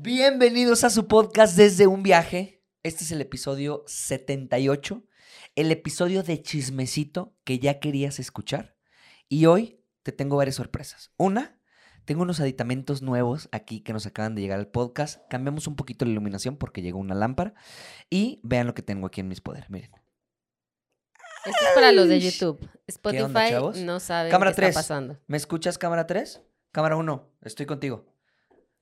Bienvenidos a su podcast desde un viaje. Este es el episodio 78, el episodio de chismecito que ya querías escuchar. Y hoy te tengo varias sorpresas. Una, tengo unos aditamentos nuevos aquí que nos acaban de llegar al podcast. Cambiamos un poquito la iluminación porque llegó una lámpara. Y vean lo que tengo aquí en mis poderes. Miren. Esto es para los de YouTube. Spotify no sabe Cámara qué 3. está pasando. ¿Me escuchas, cámara 3? Cámara 1, estoy contigo.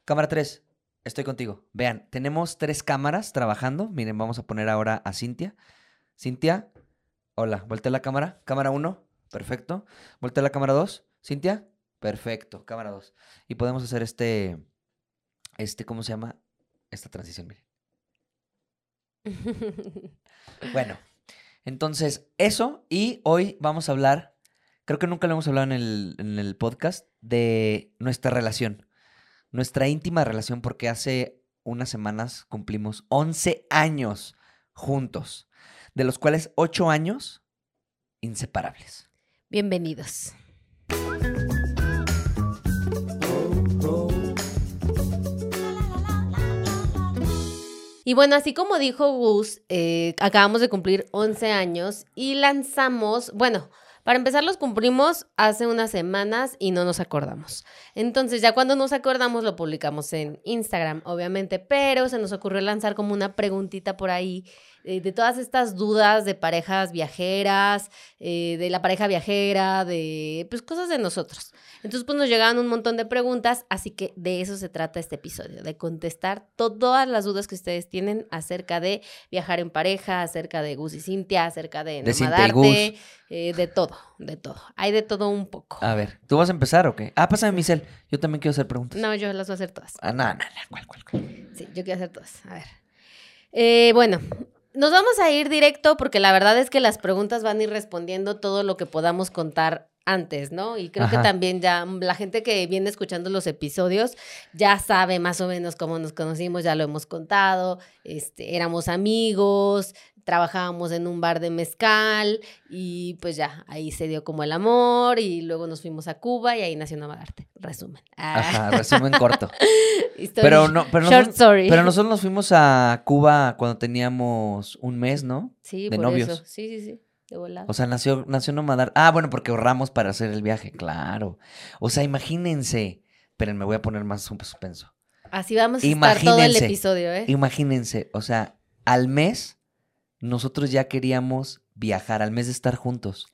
Cámara 3, estoy contigo. Vean, tenemos tres cámaras trabajando. Miren, vamos a poner ahora a Cintia. Cintia, hola, voltea la cámara. Cámara 1, perfecto. Voltea la cámara 2. Cintia, perfecto. Cámara 2. Y podemos hacer este, este, ¿cómo se llama? Esta transición, miren. Bueno, entonces eso y hoy vamos a hablar, creo que nunca lo hemos hablado en el, en el podcast, de nuestra relación, nuestra íntima relación, porque hace unas semanas cumplimos 11 años juntos, de los cuales 8 años inseparables. Bienvenidos. Y bueno, así como dijo Gus, eh, acabamos de cumplir 11 años y lanzamos, bueno, para empezar los cumplimos hace unas semanas y no nos acordamos. Entonces ya cuando nos acordamos lo publicamos en Instagram, obviamente, pero se nos ocurrió lanzar como una preguntita por ahí eh, de todas estas dudas de parejas viajeras, eh, de la pareja viajera, de pues cosas de nosotros. Entonces pues nos llegaban un montón de preguntas, así que de eso se trata este episodio, de contestar todas las dudas que ustedes tienen acerca de viajar en pareja, acerca de Gus y Cintia, acerca de Nomadarte, eh, de todo, de todo. Hay de todo un poco. A ver, ¿tú vas a empezar o qué? Ah, pásame mi cel, yo también quiero hacer preguntas. No, yo las voy a hacer todas. Ah, no, no, no, ¿cuál, cuál, cuál? Sí, yo quiero hacer todas. A ver. Eh, bueno, nos vamos a ir directo porque la verdad es que las preguntas van a ir respondiendo todo lo que podamos contar antes, ¿no? Y creo Ajá. que también ya mm, la gente que viene escuchando los episodios ya sabe más o menos cómo nos conocimos, ya lo hemos contado, este, éramos amigos, trabajábamos en un bar de mezcal y pues ya, ahí se dio como el amor y luego nos fuimos a Cuba y ahí nació Nomadarte. Resumen. Ah, Ajá, resumen corto. Pero no, pero Short nosotros, story. pero nosotros nos fuimos a Cuba cuando teníamos un mes, ¿no? Sí, de por novios. eso. Sí, sí, sí. De volada. O sea, nació, nació Nomadar. Ah, bueno, porque ahorramos para hacer el viaje, claro. O sea, imagínense. Esperen, me voy a poner más un suspenso. Así vamos a estar todo el episodio, ¿eh? Imagínense, o sea, al mes nosotros ya queríamos viajar, al mes de estar juntos,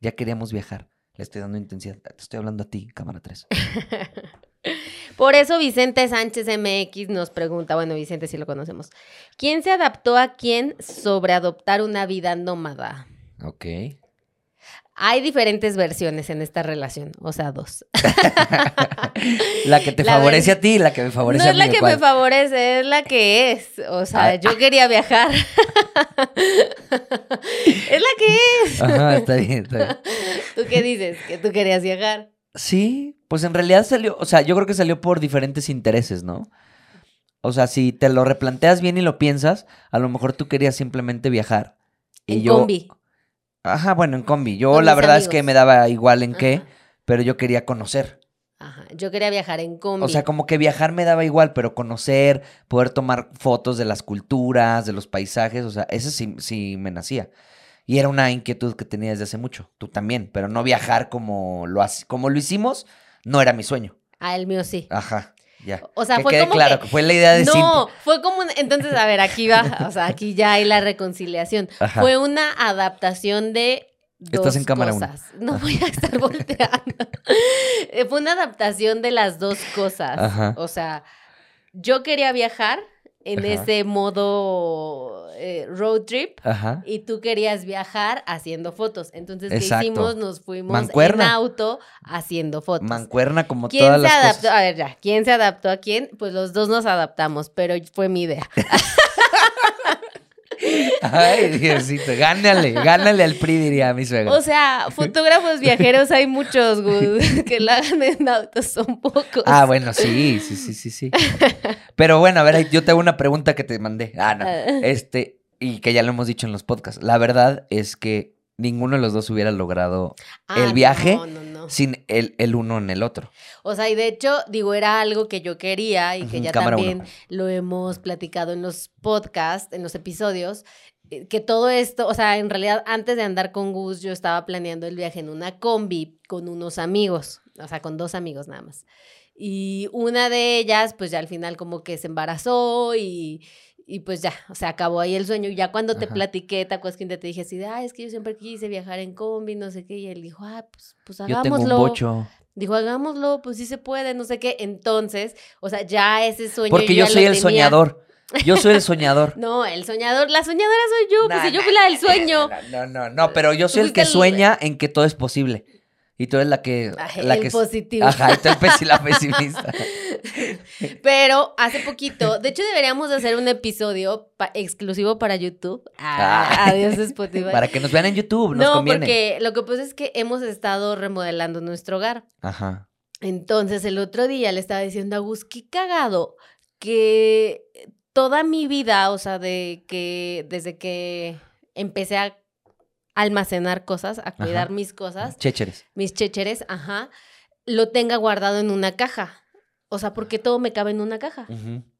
ya queríamos viajar. Le estoy dando intensidad. Te estoy hablando a ti, cámara 3. Por eso Vicente Sánchez MX nos pregunta, bueno, Vicente sí lo conocemos, ¿quién se adaptó a quién sobre adoptar una vida nómada? Ok. Hay diferentes versiones en esta relación, o sea, dos. la que te La favorece a ti y la que me favorece no a es mí. la ¿o que cuál? me favorece, es la que es. O sea, Ah, yo quería viajar. es la que es. Ajá, está bien, está bien. ¿Tú qué dices? Que tú querías viajar. Sí, pues en realidad salió, o sea, yo creo que salió por diferentes intereses, ¿no? O sea, si te lo replanteas bien y lo piensas, a lo mejor tú querías simplemente viajar. Y En yo, combi. Ajá, bueno, en combi. Yo Con la mis verdad es que me daba igual en qué, Ajá. pero yo quería conocer. Ajá. Yo quería viajar en combi. O sea, como que viajar me daba igual, pero conocer, poder tomar fotos de las culturas, de los paisajes, o sea, eso sí, sí me nacía. Y era una inquietud que tenía desde hace mucho. Tú también, pero no viajar como lo, como lo hicimos, no era mi sueño. Ah, el mío sí. Ajá, ya. O sea, que fue quede como claro que- fue la idea de. No, fue como un- entonces a ver, aquí va, o sea, aquí ya hay la reconciliación. Ajá. Fue una adaptación de dos Estás en cámara uno. cosas. No voy a estar volteando. Eh, fue una adaptación de las dos cosas. Ajá. O sea, yo quería viajar en Ajá. ese modo eh, road trip. Ajá. Y tú querías viajar haciendo fotos. Entonces, Exacto. ¿qué hicimos? Nos fuimos en auto haciendo fotos. Mancuerna como ¿Quién todas se las adaptó? cosas. A ver, ya, ¿quién se adaptó a quién? Pues los dos nos adaptamos, pero fue mi idea. Ay, Diosito, gánale, gánale al PRI, diría mi suegra. O sea, fotógrafos viajeros hay muchos. Que la hagan en autos son pocos. Ah, bueno, sí, sí, sí, sí, sí. Pero bueno, a ver, yo te hago una pregunta que te mandé. Ah, no. Ah. Este, y que ya lo hemos dicho en los podcasts. La verdad es que ninguno de los dos hubiera logrado Ah, el viaje no, no, no, sin el, el uno en el otro. O sea, y de hecho, digo, era algo que yo quería y que ya también uno. lo hemos platicado en los podcasts, en los episodios, eh, que todo esto, o sea, en realidad antes de andar con Gus, yo estaba planeando el viaje en una combi con unos amigos, o sea, con dos amigos nada más. Y una de ellas, pues ya al final como que se embarazó y, y pues ya, o sea, acabó ahí el sueño. Y ya cuando te Ajá. platiqué, ¿te acuerdas que te dije así de, ay, es que yo siempre quise viajar en combi, no sé qué? Y él dijo, ah, pues, pues Yo tengo hagámoslo. un bocho. Dijo, hagámoslo, pues sí se puede, no sé qué. Entonces, o sea, ya ese sueño. Porque yo soy el tenía. soñador. Yo soy el soñador. No, el soñador, la soñadora soy yo, pues Nah, si yo fui la del sueño. No, no, no, no, pero yo soy el que sueña en que todo es posible. Y tú eres la que... La el que positivo. Ajá, y tú el pesi- la pesimista. Pero hace poquito, de hecho deberíamos de hacer un episodio pa- exclusivo para YouTube. Ah, Ah. Adiós Spotify. Para que nos vean en YouTube, nos no, conviene. porque lo que pasa es que hemos estado remodelando nuestro hogar. Ajá. Entonces el otro día le estaba diciendo a Gus, qué cagado que toda mi vida, o sea, de que desde que empecé a almacenar cosas, a cuidar Ajá. mis cosas, Chécheres. mis chécheres, ajá, lo tenga guardado en una caja. O sea, porque todo me cabe en una caja.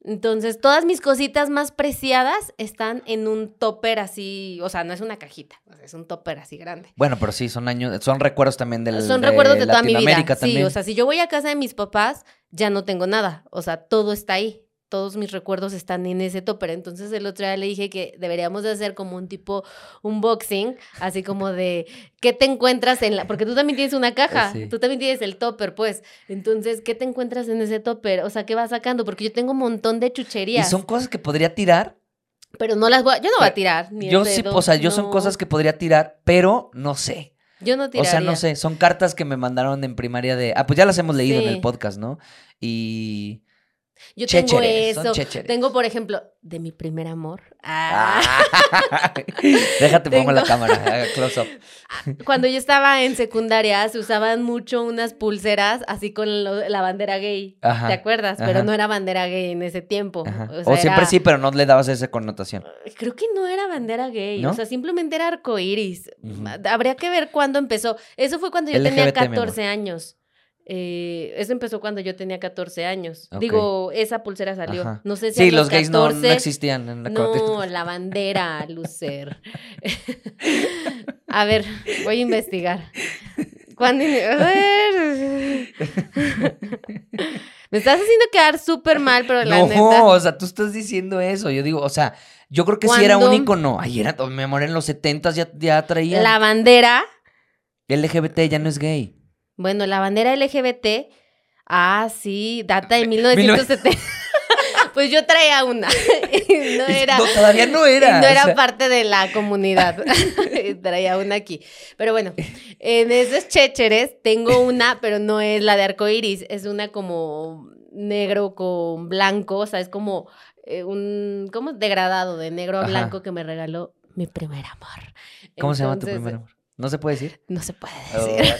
Entonces, todas mis cositas más preciadas están en un topper así, o sea, no es una cajita, es un topper así grande. Bueno, pero sí, son años, son recuerdos también del Son recuerdos de toda mi vida. Latinoamérica Sí, también. o sea, si yo voy a casa de mis papás, ya no tengo nada. O sea, todo está ahí. Todos mis recuerdos están en ese topper. Entonces el otro día le dije que deberíamos de hacer como un tipo unboxing, así como de qué te encuentras en la. Porque tú también tienes una caja, Sí. tú también tienes el topper, pues. Entonces, ¿qué te encuentras en ese topper? O sea, ¿qué vas sacando? Porque yo tengo un montón de y chucherías. son cosas que podría tirar. Pero no las voy a. Yo no voy a tirar. Ni Yo sí, o sea, yo son cosas que podría tirar, pero no sé. Yo no O tiraría. sea, no sé, son cartas que me mandaron en primaria de... Ah, pues ya las hemos leído en el podcast, ¿no? Y... Yo tengo Chécheres, son eso. chécheres. Tengo, por ejemplo, de mi primer amor. Ah. Ah. Déjate, pongo la cámara, close up. Cuando yo estaba en secundaria se usaban mucho unas pulseras así con lo- la bandera gay. Ajá, ¿Te acuerdas? Pero no era bandera gay en ese tiempo. Ajá. O, sea, siempre era- sí, pero no le dabas esa connotación. Creo que no era bandera gay. ¿No? O sea, simplemente era arcoíris. Ujú. Habría que ver cuándo empezó. Eso fue cuando yo tenía LGBT, mi amor. 14 años. Eh, eso empezó cuando yo tenía 14 años. Digo, esa pulsera salió. Ajá. No sé si Sí, a los gays no, no 14 existían en la No, la bandera, Lucer. A ver, voy a investigar. ¿Cuándo a ver. Me estás haciendo quedar súper mal, pero la No, neta. o sea, tú estás diciendo eso. Yo digo, o sea, yo creo que sí era un icono. Ay, era, mi amor, en los 70 ya, ya traía. La bandera, LGBT ya no es gay. Bueno, la bandera LGBT. Ah, sí, data de 1970. pues yo traía una. no era. No, todavía no era. no o era sea, parte de la comunidad. Traía una aquí. Pero bueno, en esos chécheres tengo una, pero no es la de arcoiris. Es una como negro con blanco. O sea, es como eh, un. como degradado de negro a Ajá. blanco que me regaló mi primer amor. ¿Cómo se llama tu primer amor? ¿No se puede decir? No se puede Oh, decir.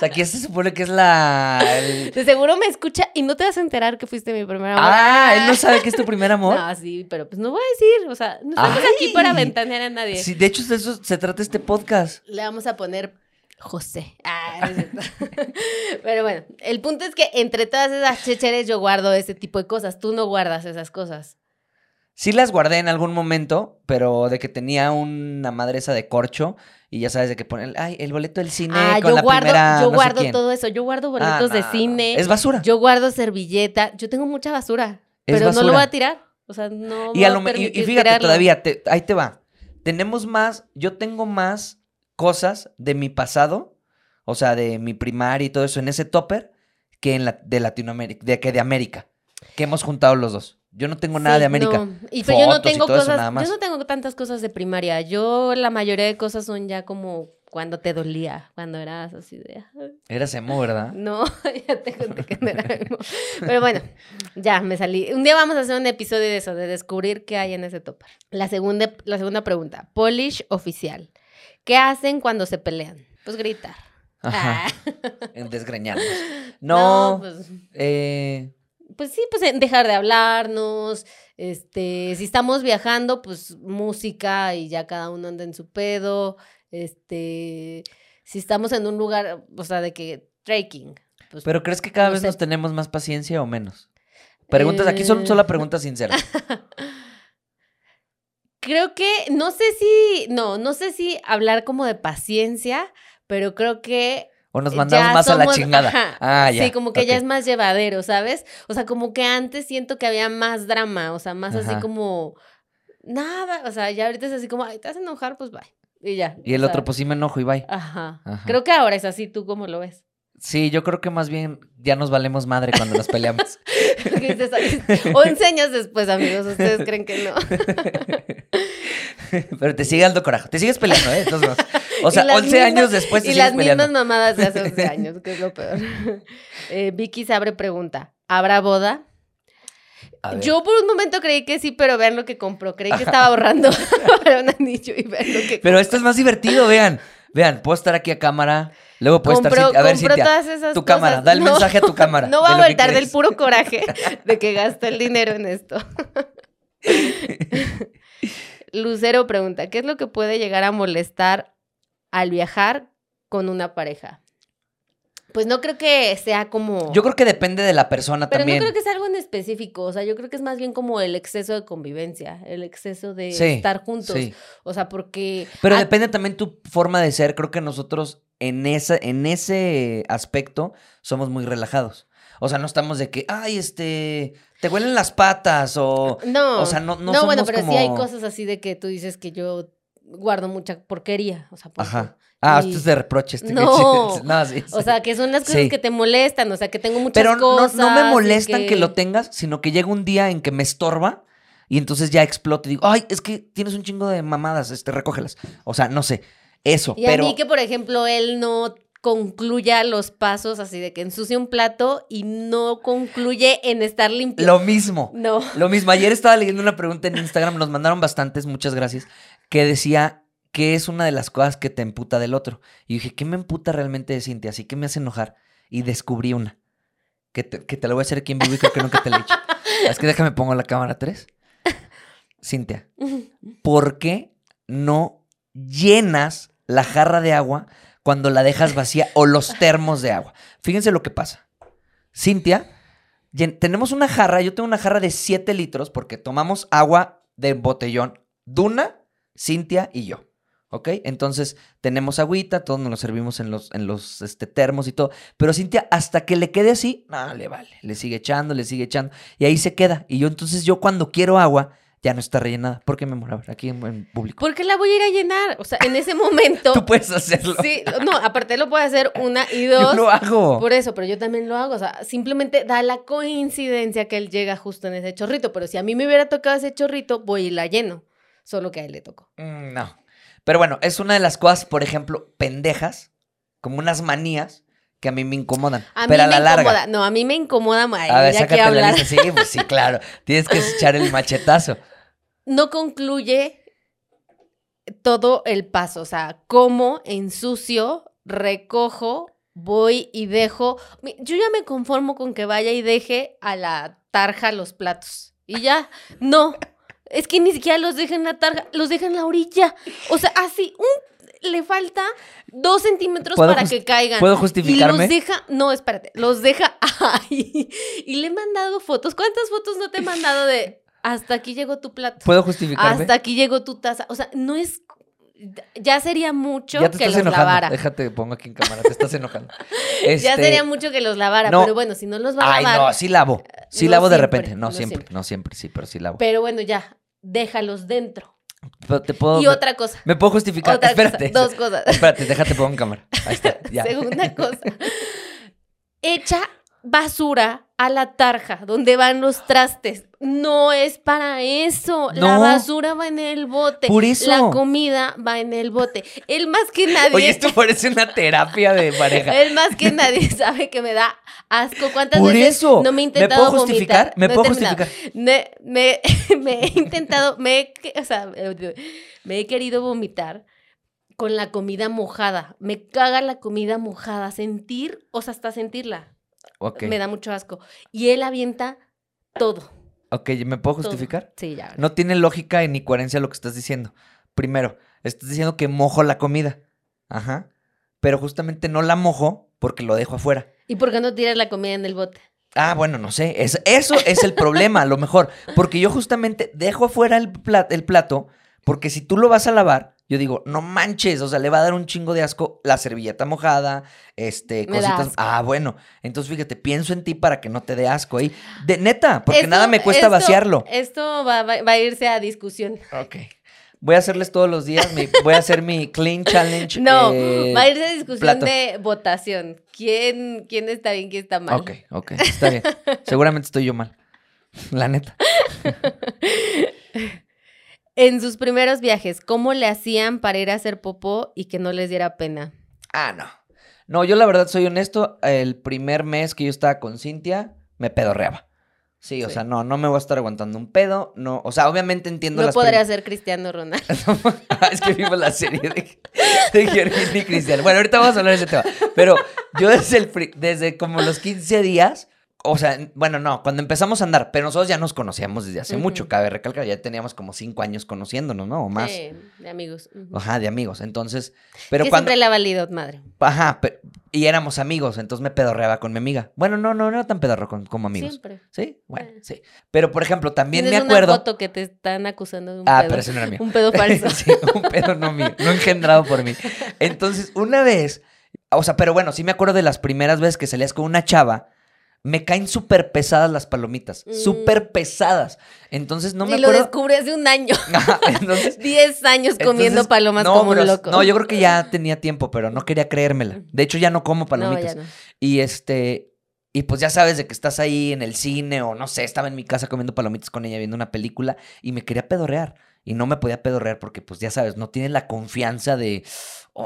Sea, aquí se supone que es la... el- De seguro me escucha y no te vas a enterar que fuiste mi primer amor. Ah, él no sabe que es tu primer amor. No, sí, pero pues no voy a decir. O sea, no estamos aquí para ventanear a nadie. Sí, de hecho, de eso se trata este podcast. Le vamos a poner José. Ah, no es cierto. Pero bueno, el punto es que entre todas esas checheres yo guardo ese tipo de cosas. Tú no guardas esas cosas. Sí las guardé en algún momento, pero de que tenía una madre esa de corcho y ya sabes de que ponen, ay, el boleto del cine ah, con yo la guardo, primera yo no sé guardo quién". todo eso. Yo guardo Ah, boletos de no, cine. Es basura. Yo guardo servilleta. Yo tengo mucha basura. Es pero no lo voy a tirar. O sea, no. Y, a lo y- fíjate, tirarlo. todavía, te- ahí te va. Tenemos más, yo tengo más cosas de mi pasado, o sea, de mi primaria y todo eso en ese topper, que en la, de Latinoamérica, de que de América, que hemos juntado los dos. Yo no tengo nada Sí, de América. no. Y pero yo no Fotos y tengo todo eso, cosas, nada más. yo no tengo tantas cosas de primaria. Yo la mayoría de cosas son ya como cuando te dolía, cuando eras así de. Eras emo, ¿verdad? No, ya te conté que no era emo. Pero bueno, ya me salí. Un día vamos a hacer un episodio de eso, de descubrir qué hay en ese topper. La segunda, la segunda pregunta, Polish oficial. ¿Qué hacen cuando se pelean? Pues gritar. Ajá. Ah. En desgreñarnos. No, pues, eh, pues sí, pues en dejar de hablarnos. Este, si estamos viajando, pues música y ya cada uno anda en su pedo. Este, Si estamos en un lugar, o sea, de que trekking. pues, ¿Pero crees que cada no vez sé. nos tenemos más paciencia o menos? Preguntas, aquí son Eh. solo preguntas sinceras. Creo que, no sé si, no, no sé si hablar como de paciencia, pero creo que O nos mandamos ya más a la chingada. ajá, Ah, ya. Sí, como que ya ok. es más llevadero, ¿sabes? O sea, como que antes siento que había más drama, o sea, más así como nada, o sea, ya ahorita es así como, ay, te vas a enojar, pues bye. Y ya. Y el otro, sea, pues sí me enojo y bye. Ajá. Ajá. Creo que ahora es así, ¿tú cómo lo ves? Sí, yo creo que más bien ya nos valemos madre cuando nos peleamos. Que dices, "Ay, 11 años después, amigos, ustedes creen que no. Pero te sigue dando coraje. Te sigues peleando, ¿eh? Entonces, o sea, las 11 mismas- años después te Y sigues las peleando. mismas mamadas de hace 11 años, que es lo peor. Eh, Vicky se abre pregunta, ¿habrá boda? Yo por un momento creí que sí, pero vean lo que compró. Creí que estaba ahorrando para un anillo y vean lo que Pero esto es más divertido, vean. Vean, puedo estar aquí a cámara. Luego puedo estar. compró, Cintia- A ver, Cintia. todas esas Tu cosas. cámara, da el No, mensaje a tu cámara. No va a voltar del puro coraje de que gastó el dinero en esto. Lucero pregunta, ¿qué es lo que puede llegar a molestar al viajar con una pareja? Pues no creo que sea como... Yo creo que depende de la persona Pero también. no creo que sea algo en específico, o sea, yo creo que es más bien como el exceso de convivencia, el exceso de Sí, estar juntos, Sí. o sea, porque... Pero depende también tu forma de ser. Creo que nosotros en, esa, en ese aspecto somos muy relajados. O sea, no estamos de que, ay, este, te huelen las patas o... No, o sea, no- no bueno, somos pero sí hay cosas así de que tú dices que yo guardo mucha porquería, o sea, tú. Ajá. Ah, Y- esto es de reproche. Este No. no, sí, O sí. sea, que son las cosas Sí. que te molestan, o sea, que tengo muchas Pero no, cosas. no me molestan que... lo tengas, sino que llega un día en que me estorba y entonces ya exploto y digo, ay, es que tienes un chingo de mamadas, este, recógelas. O sea, no sé, eso, Y pero... a mí que, por ejemplo, él no concluya los pasos así de que ensucia un plato y no concluye en estar limpio. Lo mismo. No. Lo mismo, ayer estaba leyendo una pregunta en Instagram, nos mandaron bastantes, muchas gracias, que decía que es una de las cosas que te emputa del otro. Y dije, ¿qué me emputa realmente de Cintia? Así que me hace enojar. Y descubrí una, que te, que te la voy a hacer aquí en vivo y creo que nunca te la he dicho. Es que déjame pongo la cámara 3. Cintia, ¿por qué no llenas la jarra de agua cuando la dejas vacía o los termos de agua? Fíjense lo que pasa. Cintia, tenemos una jarra, yo tengo una jarra de 7 litros porque tomamos agua de botellón. Duna, Cintia y yo. ¿Ok? Entonces tenemos agüita, todos nos lo servimos en los, en los este, termos y todo. Pero Cintia, hasta que le quede así, no, le vale. Le sigue echando, le sigue echando. Y ahí se queda. Y yo entonces, yo cuando quiero agua, ya no está rellenada. ¿Por qué, mi amor? A ver, aquí en, en público. ¿Por qué la voy a ir a llenar? O sea, en ese momento. Tú puedes hacerlo. Sí, no, aparte lo puede hacer una y Yo dos. lo hago. Por eso, pero yo también lo hago. O sea, simplemente da la coincidencia que él llega justo en ese chorrito. Pero si a mí me hubiera tocado ese chorrito, voy y la lleno. Solo que a él le tocó. Mm, No. Pero bueno, es una de las cosas, por ejemplo, pendejas, como unas manías que a mí me incomodan. A pero mí a la me larga. incomoda. No, a mí me incomoda. Ay, A ver, ya sácate la lista. Sí, pues sí, claro. Tienes que echar el machetazo. no concluye todo el paso. O sea, como ensucio, recojo, voy y dejo. Yo ya me conformo con que vaya y deje a la tarja los platos. Y ya, no. Es que ni siquiera los deja en la tarja, los deja en la orilla. O sea, así, un, le falta dos centímetros ¿Puedo para que caigan. ¿Puedo Y justificarme? los deja, no, espérate, los deja ahí. Y le he mandado fotos. ¿Cuántas fotos no te he mandado de hasta aquí llegó tu plato? ¿Puedo justificarme? Hasta aquí llegó tu taza. O sea, no es. Ya sería mucho ya te que estás los enojando. lavara. Déjate, pongo aquí en cámara. Te estás enojando. Ya Este, sería mucho que los lavara. no. Pero bueno, si no los va a Ay, lavar. no, sí lavo. Sí No lavo de repente. No, no siempre, siempre. no siempre, sí, pero sí lavo. Pero bueno, ya. Déjalos dentro. Pero te puedo. Y otra cosa. ¿Me puedo justificar? Otra Espérate. cosa. Dos cosas. Espérate, déjate pongo en cámara. Ahí está. Ya. Segunda cosa. Echa basura a la tarja donde van los trastes. No es para eso. La basura va en el bote. Por eso. La comida va en el bote. Él más que nadie. Oye, esto parece una terapia de pareja. Él más que nadie sabe que me da asco. ¿Cuántas Por veces eso. no me he ¿Me intentado puedo justificar? vomitar? ¿Me No puedo justificar? Me, me- me he intentado, me o sea, eh, me he querido vomitar con la comida mojada. Me caga la comida mojada. Sentir, o sea, hasta sentirla. Ok. Me da mucho asco. Y él avienta todo. Ok, ¿me puedo justificar? Sí, ya. No tiene lógica ni coherencia lo que estás diciendo. Primero, estás diciendo que mojo la comida. Ajá. pero justamente no la mojo porque lo dejo afuera. ¿Y por qué no tiras la comida en el bote? Ah, bueno, no sé. Es, eso es el problema, a lo mejor. Porque yo justamente dejo afuera el, pla- el plato, porque si tú lo vas a lavar, yo digo, no manches, o sea, le va a dar un chingo de asco la servilleta mojada, este, Me cositas. Ah, bueno. Entonces, fíjate, pienso en ti para que no te dé asco ahí. De neta, porque Esto- nada me cuesta esto- vaciarlo. Esto va, va- va a irse a discusión. Ok. Voy a hacerles todos los días, mi- voy a hacer mi clean challenge. No, eh, va a irse a discusión plato. de votación. ¿Quién, ¿Quién está bien, quién está mal? Ok, ok, está bien. Seguramente estoy yo mal. La neta. En sus primeros viajes, ¿cómo le hacían para ir a hacer popó y que no les diera pena? Ah, no. No, yo la verdad soy honesto. El primer mes que yo estaba con Cintia, me pedorreaba. Sí, o sea, no, no me voy a estar aguantando un pedo. No, o sea, obviamente entiendo No las podría ser Cristiano Ronaldo. es que vimos la serie de, de y Cristian. Bueno, ahorita vamos a hablar de ese tema. Pero yo desde, el, desde como los 15 días, o sea, bueno, no, cuando empezamos a andar, pero nosotros ya nos conocíamos desde hace mucho, cabe recalcar, ya teníamos como 5 años conociéndonos, ¿no? O más. Sí, de amigos. Ajá, de amigos. Entonces, pero que cuando... siempre le ha valido madre. Ajá, pe- y éramos amigos, entonces me pedorreaba con mi amiga. Bueno, no, no, no era tan pedorro con- como amigos. Siempre. Sí, bueno, Eh. sí. Pero, por ejemplo, también me acuerdo... una foto que te están acusando de un Ah, pedo. pero ese no era mío. Un pedo falso. sí, un pedo no mío, no engendrado por mí. Entonces, una vez, o sea, pero bueno, sí me acuerdo de las primeras veces que salías con una chava, me caen súper pesadas las palomitas, Mm. súper pesadas. Entonces, no me y lo descubrí hace un año. Entonces... 10 años comiendo entonces, palomas no, como un loco. No, yo creo que ya tenía tiempo, pero no quería creérmela. De hecho, ya no como palomitas. no. Y este, y pues ya sabes de que estás ahí en el cine o no sé, estaba en mi casa comiendo palomitas con ella viendo una película y me quería pedorrear. Y no me podía pedorrear porque pues ya sabes, no tiene la confianza de,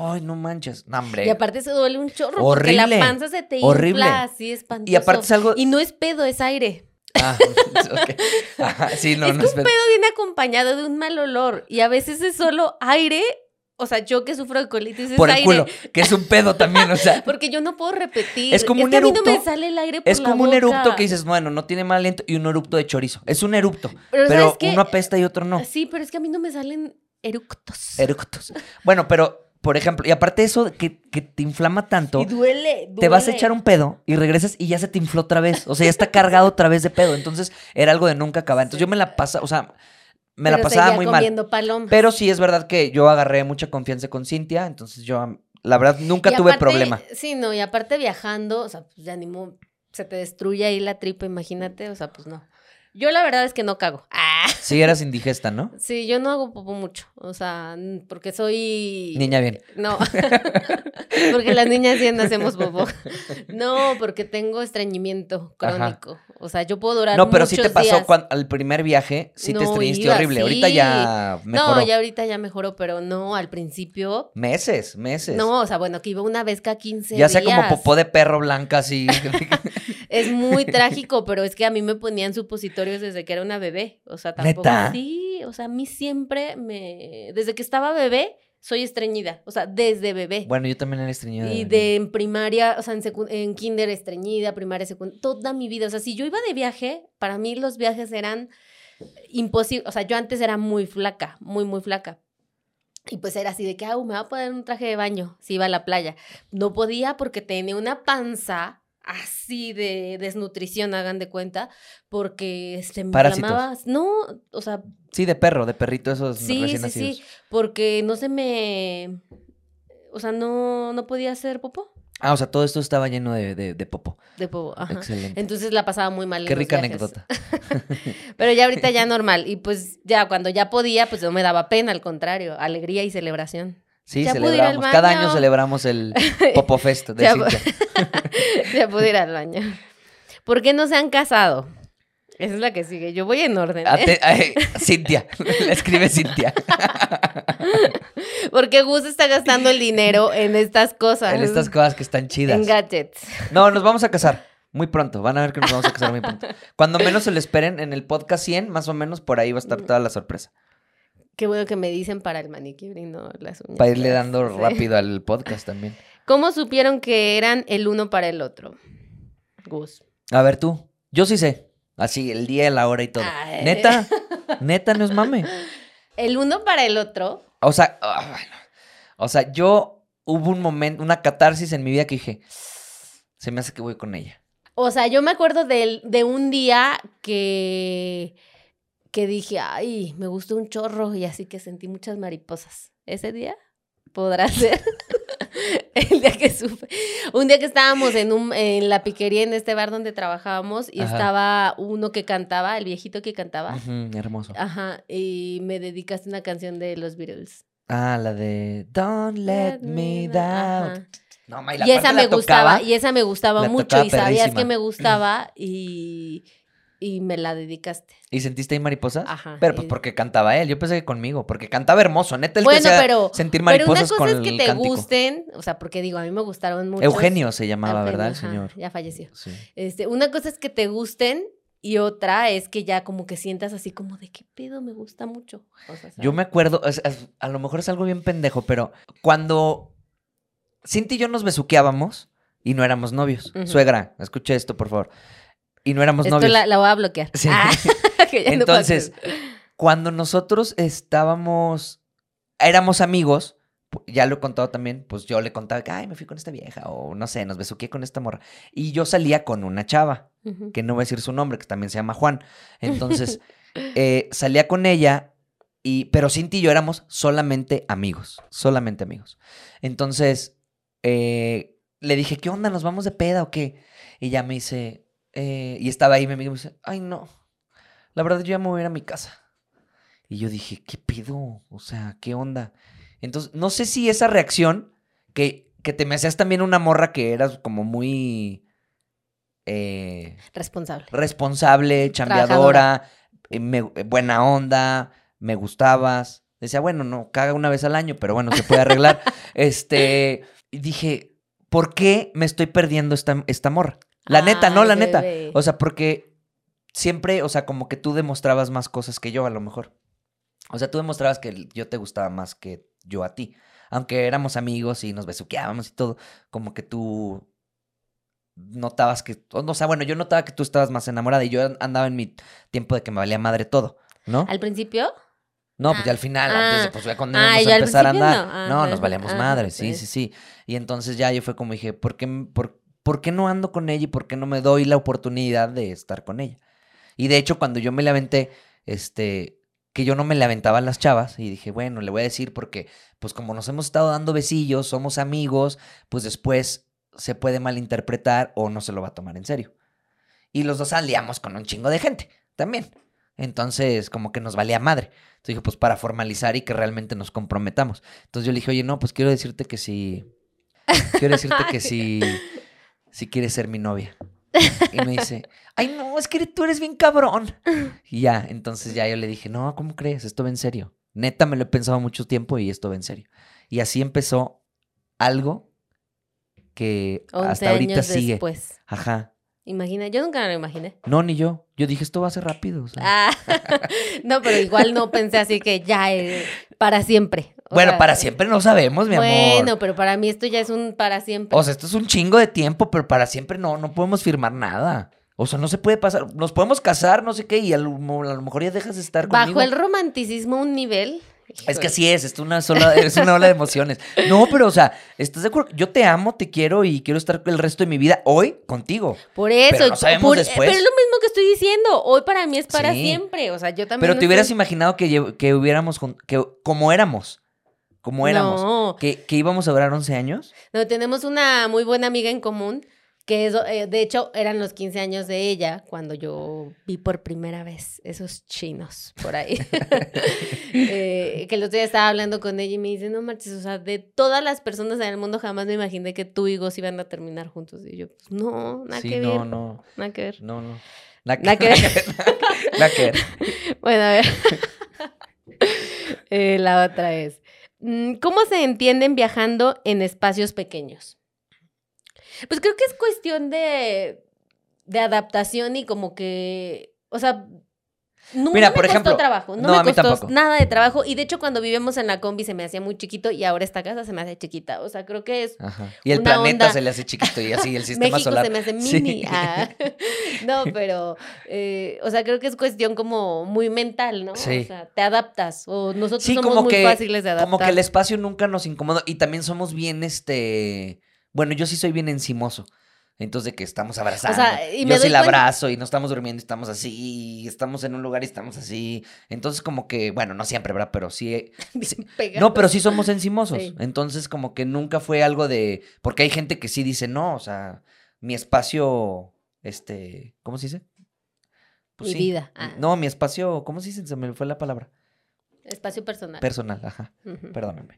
ay, no manches, no, hombre. Y aparte se duele un chorro porque la Horrible, panza se te horrible. infla así espantoso. Y aparte es algo... Y no es pedo, es aire. Ah, ok. Ajá, sí, no, es no que es un pedo. pedo viene acompañado de un mal olor. Y a veces es solo aire. O sea, yo que sufro de colitis es Por el aire. culo, que es un pedo también, o sea. Porque yo no puedo repetir. Es como un que a mí no me sale el aire por Es la como un erupto que dices, bueno, no tiene mal aliento y un erupto de chorizo. Es un erupto, Pero, pero uno apesta y otro no. Sí, pero es que a mí no me salen eructos. Eructos. Bueno, pero, por ejemplo, y aparte eso que, que te inflama tanto, Y duele, te vas a echar un pedo y regresas y ya se te infló otra vez. O sea, ya está cargado otra vez de pedo. Entonces, era algo de nunca acabar. Entonces, yo me la pasaba, o sea, me la pasaba muy mal. palomas. Pero sí es verdad que yo agarré mucha confianza con Cintia. Entonces, yo, la verdad, nunca Y tuve aparte- problema. Sí, no, y aparte viajando, o sea, pues ya ni modo, se te destruye ahí la tripa, imagínate, o sea, pues no. Yo la verdad es que no cago. Ah, Sí, eras indigesta, ¿no? sí, yo no hago popó mucho, o sea, porque soy... Niña bien. No, porque las niñas bien hacemos popó. No, porque tengo estreñimiento Ajá. crónico. O sea, yo puedo durar No, pero sí te muchos pasó cuando, al primer viaje, sí te estreñiste iba, horrible. Ahorita sí. ya mejoró. No, ya ahorita ya mejoró, pero no, al principio... Meses, meses. No, o sea, bueno, que iba una vez cada 15 ya días. sea como popó de perro blanca, así. Es muy trágico, pero es que a mí me ponían supositorios desde que era una bebé. O sea, tampoco. ¿Neta? Sí, o sea, a mí siempre me. Desde que estaba bebé, soy estreñida. O sea, desde bebé. bueno, yo también era estreñida. y de en primaria, o sea, en, secu- en kinder estreñida, primaria, secundaria, toda mi vida. O sea, si yo iba de viaje, para mí los viajes eran imposibles. O sea, yo antes era muy flaca, muy, muy flaca. Y pues era así de que, ah, me va a poner un traje de baño si iba a la playa. No podía porque tenía una panza así de desnutrición, hagan de cuenta, porque se me Parásitos. inflamaba. No, o sea, Sí, de perro, de perrito, esos sí, recién sí, nacidos. sí, porque no se me... O sea, no, no podía hacer popó Ah, o sea, todo esto estaba lleno de, de, de popo. de popó. Ajá. Excelente. Entonces la pasaba muy mal. en Qué los rica viajes. anécdota. Pero ya ahorita ya normal. Y pues ya cuando ya podía, pues no me daba pena, al contrario, alegría y celebración. Sí, Ya celebramos. Cada año celebramos el Popo Fest de Ya Cintia. ya pude ir al baño. ¿Por qué no se han casado? Esa es la que sigue. Yo voy en orden. ¿eh? Ate- ay, Cintia. Le escribe Cintia. Porque Gus está gastando el dinero en estas cosas. en estas cosas que están chidas. En gadgets. No, nos vamos a casar. Muy pronto. Van a ver que nos vamos a casar muy pronto. Cuando menos se lo esperen, en el podcast 100, más o menos, por ahí va a estar toda la sorpresa. Qué bueno que me dicen para el manicure y no las uñas. Para irle dando Sí. rápido al podcast también. ¿Cómo supieron que eran el uno para el otro? Gus. A ver tú. Yo sí sé. Así, el día, la hora y todo. Ay. Neta. Neta, no es mame. El uno para el otro. O sea, ah, bueno. O sea, yo hubo un momento, una catarsis en mi vida que dije, se me hace que voy con ella. O sea, yo me acuerdo de, de un día que, que dije, ay, me gustó un chorro y así que sentí muchas mariposas. Ese día podrá ser el día que supe. Un día que estábamos en, un, en la piquería en este bar donde trabajábamos y Ajá. estaba uno que cantaba, el viejito que cantaba. Hermoso. Ajá, y me dedicaste una canción de los Beatles. Ah, la de Don't Let Me Down. Ajá. No, ma, Y, esa me la gustaba, tocaba. y esa me gustaba mucho, tocaba y sabías que me gustaba y, y me la dedicaste. ¿Y sentiste ahí mariposas? Ajá, Pero pues y- porque cantaba él. Yo pensé que conmigo. Porque cantaba hermoso. Neta, te Bueno, pero, sentir pero una mariposas cosa con es que el te cántico. gusten, o sea, porque digo, a mí me gustaron mucho. Eugenio se llamaba, ¿verdad, el señor? Ya falleció. Sí. Este, una cosa es que te gusten y otra es que ya como que sientas así como de qué pedo me gusta mucho. O sea, Yo me acuerdo, es- es- a lo mejor es algo bien pendejo, pero cuando Cinti y yo nos besuqueábamos y no éramos novios. Suegra, escuche esto, por favor. Y no éramos Esto novios. la, la voy a bloquear. Sí. Ah, que ya Entonces. Cuando nosotros estábamos, éramos amigos, ya lo he contado también, pues yo le contaba que, ay, me fui con esta vieja, o no sé, nos besuqué con esta morra. Y yo salía con una chava, que no voy a decir su nombre, que también se llama Juan. Entonces, eh, salía con ella, y, pero Cinti y yo éramos solamente amigos, solamente amigos. Entonces, eh, le dije, ¿qué onda? ¿Nos vamos de peda o qué? Y ya me dice, eh, y estaba ahí mi amigo y me dice, ay, no, la verdad yo ya me voy a ir a mi casa. Y yo dije, ¿qué pedo? O sea, ¿qué onda? Entonces, no sé si esa reacción, que, que te me hacías también una morra que eras como muy eh, Responsable. responsable, chambeadora, eh, me- buena onda, me gustabas. Decía, bueno, no, caga una vez al año, pero bueno, se puede arreglar. este, y dije, ¿por qué me estoy perdiendo esta, esta morra? La neta, no, la neta. bebé. O sea, porque siempre, o sea, como que tú demostrabas más cosas que yo, a lo mejor. O sea, tú demostrabas que yo te gustaba más que yo a ti. Aunque éramos amigos y nos besuqueábamos y todo, como que tú notabas que, o sea, bueno, yo notaba que tú estabas más enamorada y yo andaba en mi tiempo de que me valía madre todo, ¿no? ¿Al principio? No, pues ya al final, antes de Ah. pues ya cuando Ah, íbamos a al empezar a andar. no. Nos valíamos madre, sí, sí, sí. Y entonces ya yo fue como dije, ¿por qué, por, por qué no ando con ella y por qué no me doy la oportunidad de estar con ella? Y de hecho, cuando yo me la aventé, este, que yo no me la aventaba a las chavas, y dije, bueno, le voy a decir porque, pues como nos hemos estado dando besillos, somos amigos, pues después se puede malinterpretar o no se lo va a tomar en serio. Y los dos salíamos con un chingo de gente también. Entonces, como que nos valía madre. Entonces dije, pues para formalizar y que realmente nos comprometamos. Entonces yo le dije, oye, no, pues quiero decirte que si. Quiero decirte que si. Si quieres ser mi novia. Y me dice, ay, no, es que tú eres bien cabrón. Y ya, entonces ya yo le dije, no, ¿cómo crees? Esto va en serio. Neta, me lo he pensado mucho tiempo y esto va en serio. Y así empezó algo que 11 hasta ahorita años sigue. después. Ajá. Imagina, yo nunca me lo imaginé. No, ni yo. Yo dije, esto va a ser rápido. o sea. Ah, no, pero igual no pensé así que ya eh, para siempre. Bueno, sea, para siempre no sabemos, mi amor. Bueno, pero para mí esto ya es un para siempre. O sea, esto es un chingo de tiempo, pero para siempre no, no podemos firmar nada. O sea, no se puede pasar. Nos podemos casar, no sé qué, y a lo, a lo mejor ya dejas de estar Bajo conmigo. el romanticismo un nivel. Es que así es, es una sola, es una ola de emociones. No, pero o sea, ¿estás de acuerdo? Yo te amo, te quiero y quiero estar el resto de mi vida hoy contigo. Por eso. Pero no sabemos por- después. Pero es lo mismo que estoy diciendo. Hoy para mí es para Sí. siempre. O sea, yo también. Pero no te hubieras imaginado que, que hubiéramos, que como éramos, como éramos, No, que, que íbamos a durar 11 años. no, tenemos una muy buena amiga en común. Que es, eh, de hecho eran los 15 años de ella cuando yo vi por primera vez esos chinos por ahí. Eh, que el otro día estaba hablando con ella y me dice, no marches, o sea, de todas las personas en el mundo jamás me imaginé que tú y Gus iban a terminar juntos. Y yo, pues no, nada sí, que no, ver, no, nada que ver. no, no. Nada que ver. Nada que ver. Bueno, a ver. Eh, la otra es, ¿cómo se entienden viajando en espacios pequeños? Pues creo que es cuestión de, de adaptación y como que, o sea, No, Mira, no me por costó ejemplo, trabajo, no, no, me costó nada de trabajo. Y de hecho, cuando vivíamos en la combi se me hacía muy chiquito y ahora esta casa se me hace chiquita. O sea, creo que es Ajá. Y el Una planeta onda. se le hace chiquito y así el sistema México solar. se me hace Sí. mini. Ah. No, pero, eh, o sea, creo que es cuestión como muy mental, ¿no? Sí. O sea, te adaptas. O nosotros Sí, somos como muy que, fáciles de adaptar. como que el espacio nunca nos incomoda y también somos bien, este, bueno, yo sí soy bien encimoso. Entonces, que estamos abrazando. y yo me sí la cuen- abrazo y no estamos durmiendo y estamos así. Y estamos en un lugar y estamos así. Entonces, como que, bueno, no siempre, ¿verdad? Pero sí. Pegado. No, pero sí somos encimosos. Sí. Entonces, como que nunca fue algo de. Porque hay gente que sí dice, no, o sea, mi espacio, este, ¿cómo se dice? Pues Mi sí. vida. Ah. No, mi espacio, ¿cómo se dice? Se me fue la palabra. Espacio personal. Personal, ajá. Ujú. Perdónenme.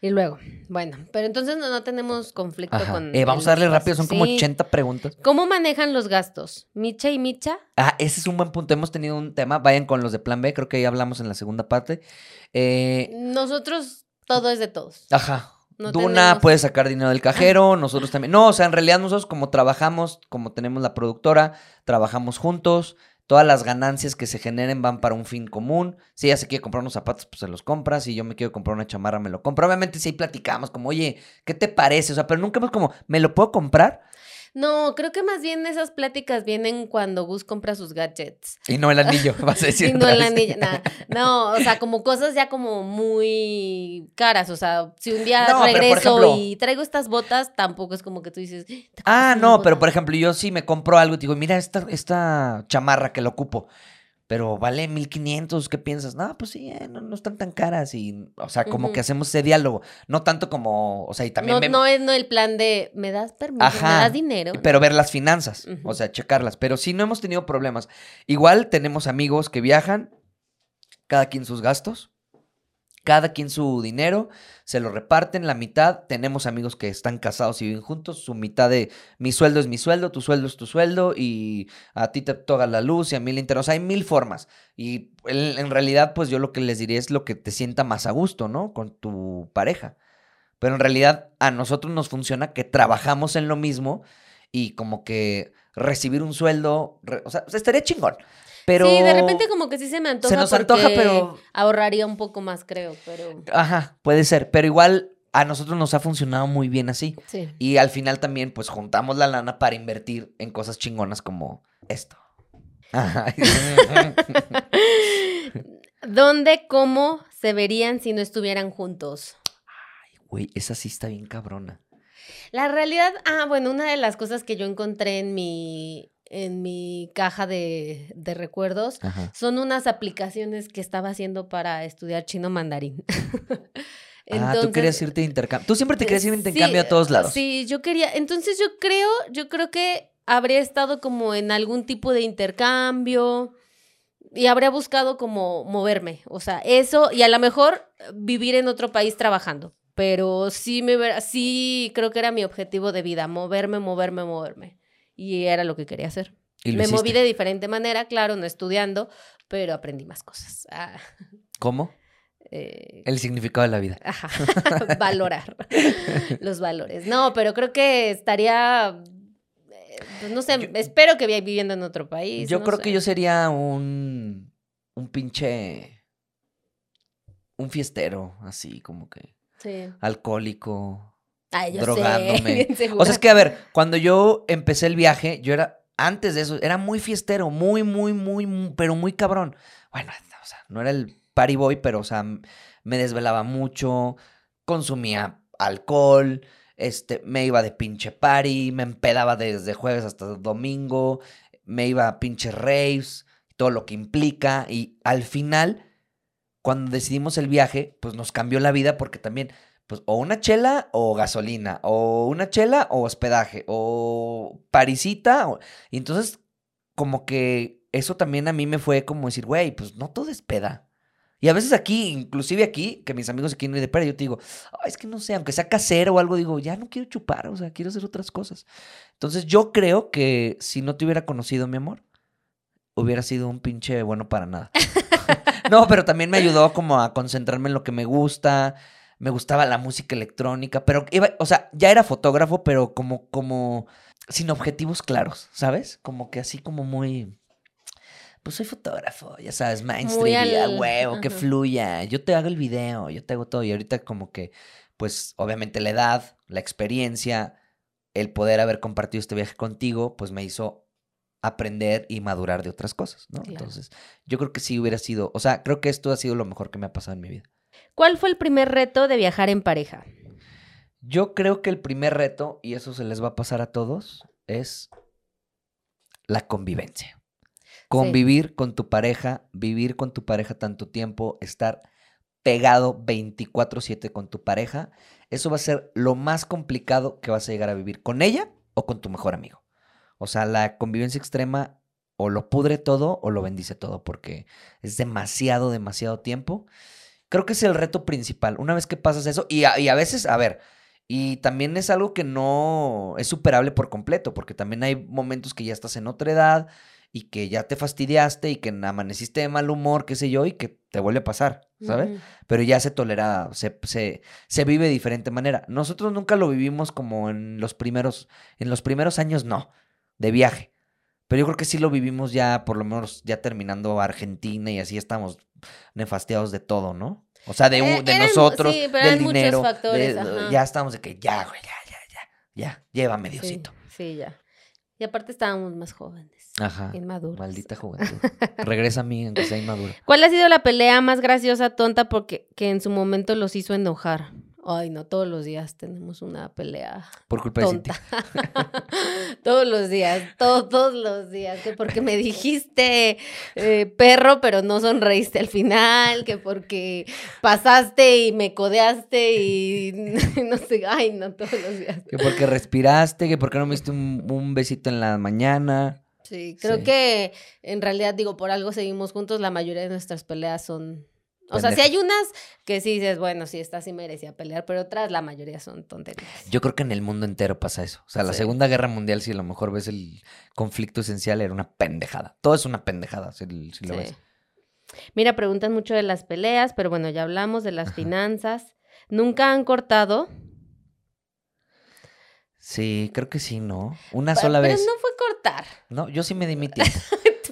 Y luego, bueno, pero entonces no, no tenemos conflicto Ajá. con. Eh, vamos a darle rápido, son como Sí. 80 preguntas. ¿Cómo manejan los gastos? ¿Micha y Micha? Ah, ese es un buen punto. Hemos tenido un tema. Vayan con los de Plan B, creo que ahí hablamos en la segunda parte. Eh, Nosotros, todo es de todos. ajá. No Duna tenemos- puede sacar dinero del cajero, nosotros también. No, o sea, en realidad nosotros como trabajamos, como tenemos la productora, trabajamos juntos. Todas las ganancias que se generen van para un fin común. Si ella se quiere comprar unos zapatos, pues se los compra. Si yo me quiero comprar una chamarra, me lo compro. Obviamente sí platicamos, como, oye, ¿qué te parece? O sea, pero nunca hemos como, ¿me lo puedo comprar? No, creo que más bien esas pláticas vienen cuando Gus compra sus gadgets. Y no el anillo, vas a decir. Y no el anillo, nada. No, o sea, como cosas ya como muy caras. O sea, si un día No, regreso ejemplo- y traigo estas botas, tampoco es como que tú dices. "¿Te Ah, no, pero botas?". por ejemplo, yo sí me compro algo y te digo, mira esta, esta chamarra que lo ocupo, pero vale 1500, ¿qué piensas? No, pues sí, eh, no, no están tan caras y, o sea, como que hacemos ese diálogo, no tanto como, o sea, y también No, no es no el plan de me das permiso, me das dinero. pero ver las finanzas, o sea, checarlas, pero sí no hemos tenido problemas. Igual tenemos amigos que viajan, cada quien sus gastos, cada quien su dinero, se lo reparten la mitad. Tenemos amigos que están casados y viven juntos, su mitad de mi sueldo es mi sueldo, tu sueldo es tu sueldo y a ti te toca la luz y a mí el internet. O sea, hay mil formas. Y en, realidad, pues yo lo que les diría es lo que te sienta más a gusto, ¿no? Con tu pareja. Pero en realidad a nosotros nos funciona que trabajamos en lo mismo y como que recibir un sueldo, o sea, estaría chingón. Pero... Sí, de repente como que sí se me antoja. Se nos antoja, pero- Ahorraría un poco más, creo, pero. Ajá, puede ser, pero igual a nosotros nos ha funcionado muy bien así. Sí. Y al final también, pues juntamos la lana para invertir en cosas chingonas como esto. Ajá. ¿Dónde, cómo se verían si no estuvieran juntos? Güey, esa sí está bien cabrona. La realidad, ah, bueno, una de las cosas que yo encontré en mi, en mi caja de, de recuerdos Ajá. son unas aplicaciones que estaba haciendo para estudiar chino mandarín. ah, tú querías irte de intercambio. Tú siempre te querías ir de sí, intercambio a todos lados. Sí, yo quería. Entonces yo creo, yo creo que habría estado como en algún tipo de intercambio y habría buscado como moverme. O sea, eso, y a lo mejor vivir en otro país trabajando. Pero sí me ver- sí creo que era mi objetivo de vida, moverme, moverme, moverme. Y era lo que quería hacer. Y me moví de diferente manera, claro, no estudiando, pero aprendí más cosas. Ah, ¿Cómo? eh, El significado de la vida. Ajá, valorar los valores. No, pero creo que estaría, eh, pues, no sé, Yo- espero que vi- viviendo en otro país. Yo no creo sé. que yo sería un. Un pinche. Un fiestero, así como que. Sí. Alcohólico. Ay, yo drogándome. sé. bien O sea, es que, a ver, cuando yo empecé el viaje, yo era, antes de eso, era muy fiestero, muy, muy, muy, muy, pero muy cabrón. Bueno, o sea, no era el party boy, pero, o sea, me desvelaba mucho, consumía alcohol, este, me iba de pinche party, me empedaba desde jueves hasta domingo, me iba a pinche raves, todo lo que implica, y al final, cuando decidimos el viaje, pues nos cambió la vida porque también pues o una chela o gasolina, o una chela o hospedaje, o parisita. o- Y entonces, como que eso también a mí me fue como decir, güey, pues no todo es peda. Y a veces aquí, inclusive aquí, que mis amigos se quieren ir de peda, yo te digo, "Ay, es que no sé, aunque sea casero o algo, digo, ya no quiero chupar, o sea, quiero hacer otras cosas. Entonces yo creo que si no te hubiera conocido, mi amor, hubiera sido un pinche bueno para nada. no, pero también me ayudó como a concentrarme en lo que me gusta, me gustaba la música electrónica, pero iba, o sea, ya era fotógrafo, pero como, como, sin objetivos claros, ¿sabes? Como que así como muy, pues soy fotógrafo, ya sabes, mainstream, al- huevo, que fluya. Yo te hago el video, yo te hago todo. Y ahorita como que, pues obviamente la edad, la experiencia, el poder haber compartido este viaje contigo, pues me hizo aprender y madurar de otras cosas, ¿no? Claro. Entonces, yo creo que sí hubiera sido, o sea, creo que esto ha sido lo mejor que me ha pasado en mi vida. ¿Cuál fue el primer reto de viajar en pareja? Yo creo que el primer reto, y eso se les va a pasar a todos, es la convivencia. Convivir con tu pareja, vivir con tu pareja tanto tiempo, estar pegado 24/7 con tu pareja, eso va a ser lo más complicado que vas a llegar a vivir con ella o con tu mejor amigo. O sea, la convivencia extrema o lo pudre todo o lo bendice todo porque es demasiado, demasiado tiempo. Creo que es el reto principal. Una vez que pasas eso, y a, y a veces, a ver, y también es algo que no es superable por completo, porque también hay momentos que ya estás en otra edad y que ya te fastidiaste y que amaneciste de mal humor, qué sé yo, y que te vuelve a pasar, ¿sabes? Pero ya se tolera, se, se, se vive de diferente manera. Nosotros nunca lo vivimos como en los primeros, en los primeros años, no, de viaje. Pero yo creo que sí lo vivimos ya, por lo menos ya terminando Argentina y así estamos nefastiados de todo, ¿no? O sea, de, Eh, de eran- nosotros, sí, pero del dinero. factores, de- ajá. ya estamos de que ya, güey, ya, ya, ya, ya, llévame, Sí, Diosito. sí, ya. Y aparte estábamos más jóvenes, Ajá. inmaduros. Maldita juventud. Regresa a mí, aunque sea inmaduro. ¿Cuál ha sido la pelea más graciosa, tonta, porque que en su momento los hizo enojar? Ay, no, todos los días tenemos una pelea Por culpa de tonta. todos los días, todos los días. Que porque me dijiste eh, perro, pero no sonreíste al final. Que porque pasaste y me codeaste y no sé. Ay, no, todos los días. Que porque respiraste, que porque no me diste un, un besito en la mañana. Sí, creo Sí. que en realidad, digo, por algo seguimos juntos. La mayoría de nuestras peleas son. O sea, Pendejas. hay unas que sí dices, bueno, sí, esta sí merecía pelear, pero otras, la mayoría son tonterías. Yo creo que en el mundo entero pasa eso. O sea, la Sí. Segunda Guerra Mundial, si a lo mejor ves el conflicto esencial, era una pendejada. Todo es una pendejada, si, si lo Sí. ves. Mira, preguntan mucho de las peleas, pero bueno, ya hablamos de las Ajá. finanzas. ¿Nunca han cortado? Sí, creo que sí, ¿no? Una sola pero vez. no fue cortar, No, yo sí me di mi tiempo.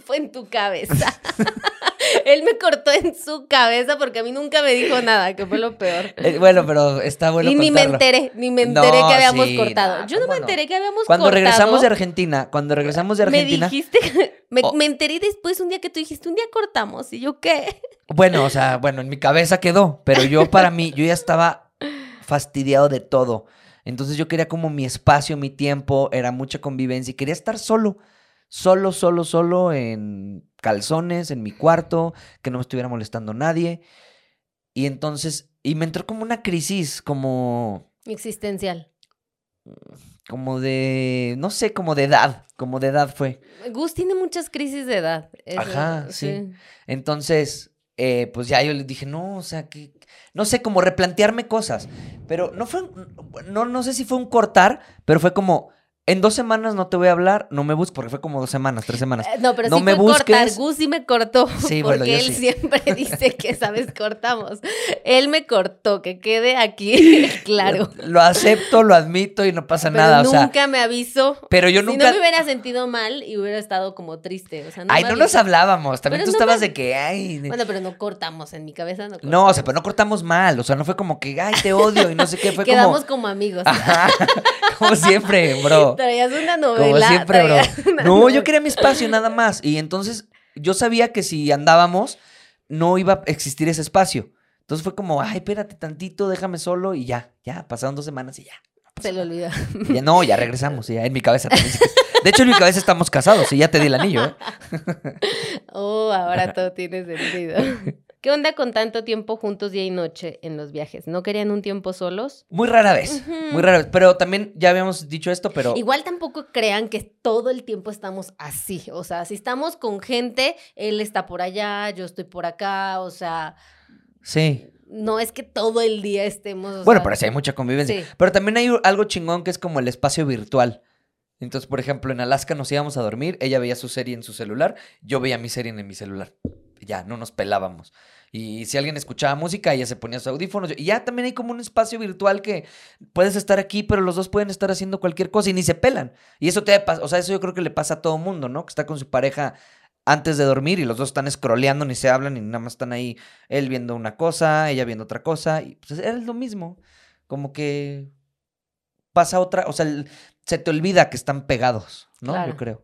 fue en tu cabeza. Él me cortó en su cabeza porque a mí nunca me dijo nada, que fue lo peor. Eh, bueno, pero está bueno y ni me enteré, ni me enteré No, que habíamos sí, cortado. no, Yo no ¿cómo me no? enteré que habíamos Cuando cortado. regresamos de Argentina, cuando regresamos de Argentina, Me dijiste, que- me, Oh. me enteré después un día que tú dijiste, un día cortamos. Y yo, ¿qué? bueno, o sea, bueno, en mi cabeza quedó, pero yo para mí, yo ya estaba fastidiado de todo. Entonces yo quería como mi espacio, mi tiempo, era mucha convivencia y quería estar solo, solo, solo, solo en calzones, en mi cuarto, que no me estuviera molestando nadie. Y entonces, y me entró como una crisis, como, Existencial. como de, no sé, como de edad, como de edad fue. Gus tiene muchas crisis de edad. eso, Ajá, sí. Entonces, eh, pues ya yo les dije, no, o sea, que, no sé, como replantearme cosas. Pero no fue, no, no sé si fue un cortar, pero fue como, en dos semanas no te voy a hablar, no me busques, porque fue como dos semanas, tres semanas. Eh, No, pero No sí me fue cortar. busques. Gus sí me cortó. Sí, porque bueno, yo él sí. siempre dice que, ¿sabes? Cortamos. Él me cortó, que quede aquí claro. Lo acepto, lo admito y no pasa Pero nada, o sea, nunca me avisó. pero yo Si nunca... no me hubiera sentido mal y hubiera estado como triste. O sea, no Ay, no nos hablábamos, también Pero tú no estabas me- de que, ay... Bueno, pero no cortamos en mi cabeza. No, No, o sea, cortamos. pero no cortamos mal, o sea, no fue como que, ay, te odio y no sé qué, fue Quedamos como... como amigos. Ajá, como siempre, bro. Traías una novela. Como siempre, bro. una No, novela. yo quería mi espacio nada más. Y entonces yo sabía que si andábamos, no iba a existir ese espacio. Entonces fue como, ay, espérate tantito, déjame solo y ya, ya, pasaron dos semanas y ya. Se lo olvidó. Ya no, ya regresamos, ya en mi cabeza también. De hecho, en mi cabeza estamos casados y ya te di el anillo, ¿eh? Oh, ahora todo tiene sentido. ¿Qué onda con tanto tiempo juntos día y noche en los viajes? ¿No querían un tiempo solos? Muy rara vez, muy rara vez. Pero también ya habíamos dicho esto, pero Igual tampoco crean que todo el tiempo estamos así. O sea, si estamos con gente, él está por allá, yo estoy por acá. O sea, sí. no es que todo el día estemos. o Bueno, sea, pero sí hay mucha convivencia. sí. Pero también hay algo chingón que es como el espacio virtual. Entonces, por ejemplo, en Alaska nos íbamos a dormir, ella veía su serie en su celular, yo veía mi serie en mi celular. Ya, no nos pelábamos. Y si alguien escuchaba música, ella se ponía sus audífonos. Y ya también hay como un espacio virtual que puedes estar aquí, pero los dos pueden estar haciendo cualquier cosa y ni se pelan. Y eso te pasa, o sea, eso yo creo que le pasa a todo mundo, ¿no? Que está con su pareja antes de dormir y los dos están scrolleando, ni se hablan, ni nada más están ahí, él viendo una cosa, ella viendo otra cosa, y pues es lo mismo. Como que pasa otra, o sea, el- se te olvida que están pegados, ¿no? Claro. Yo creo.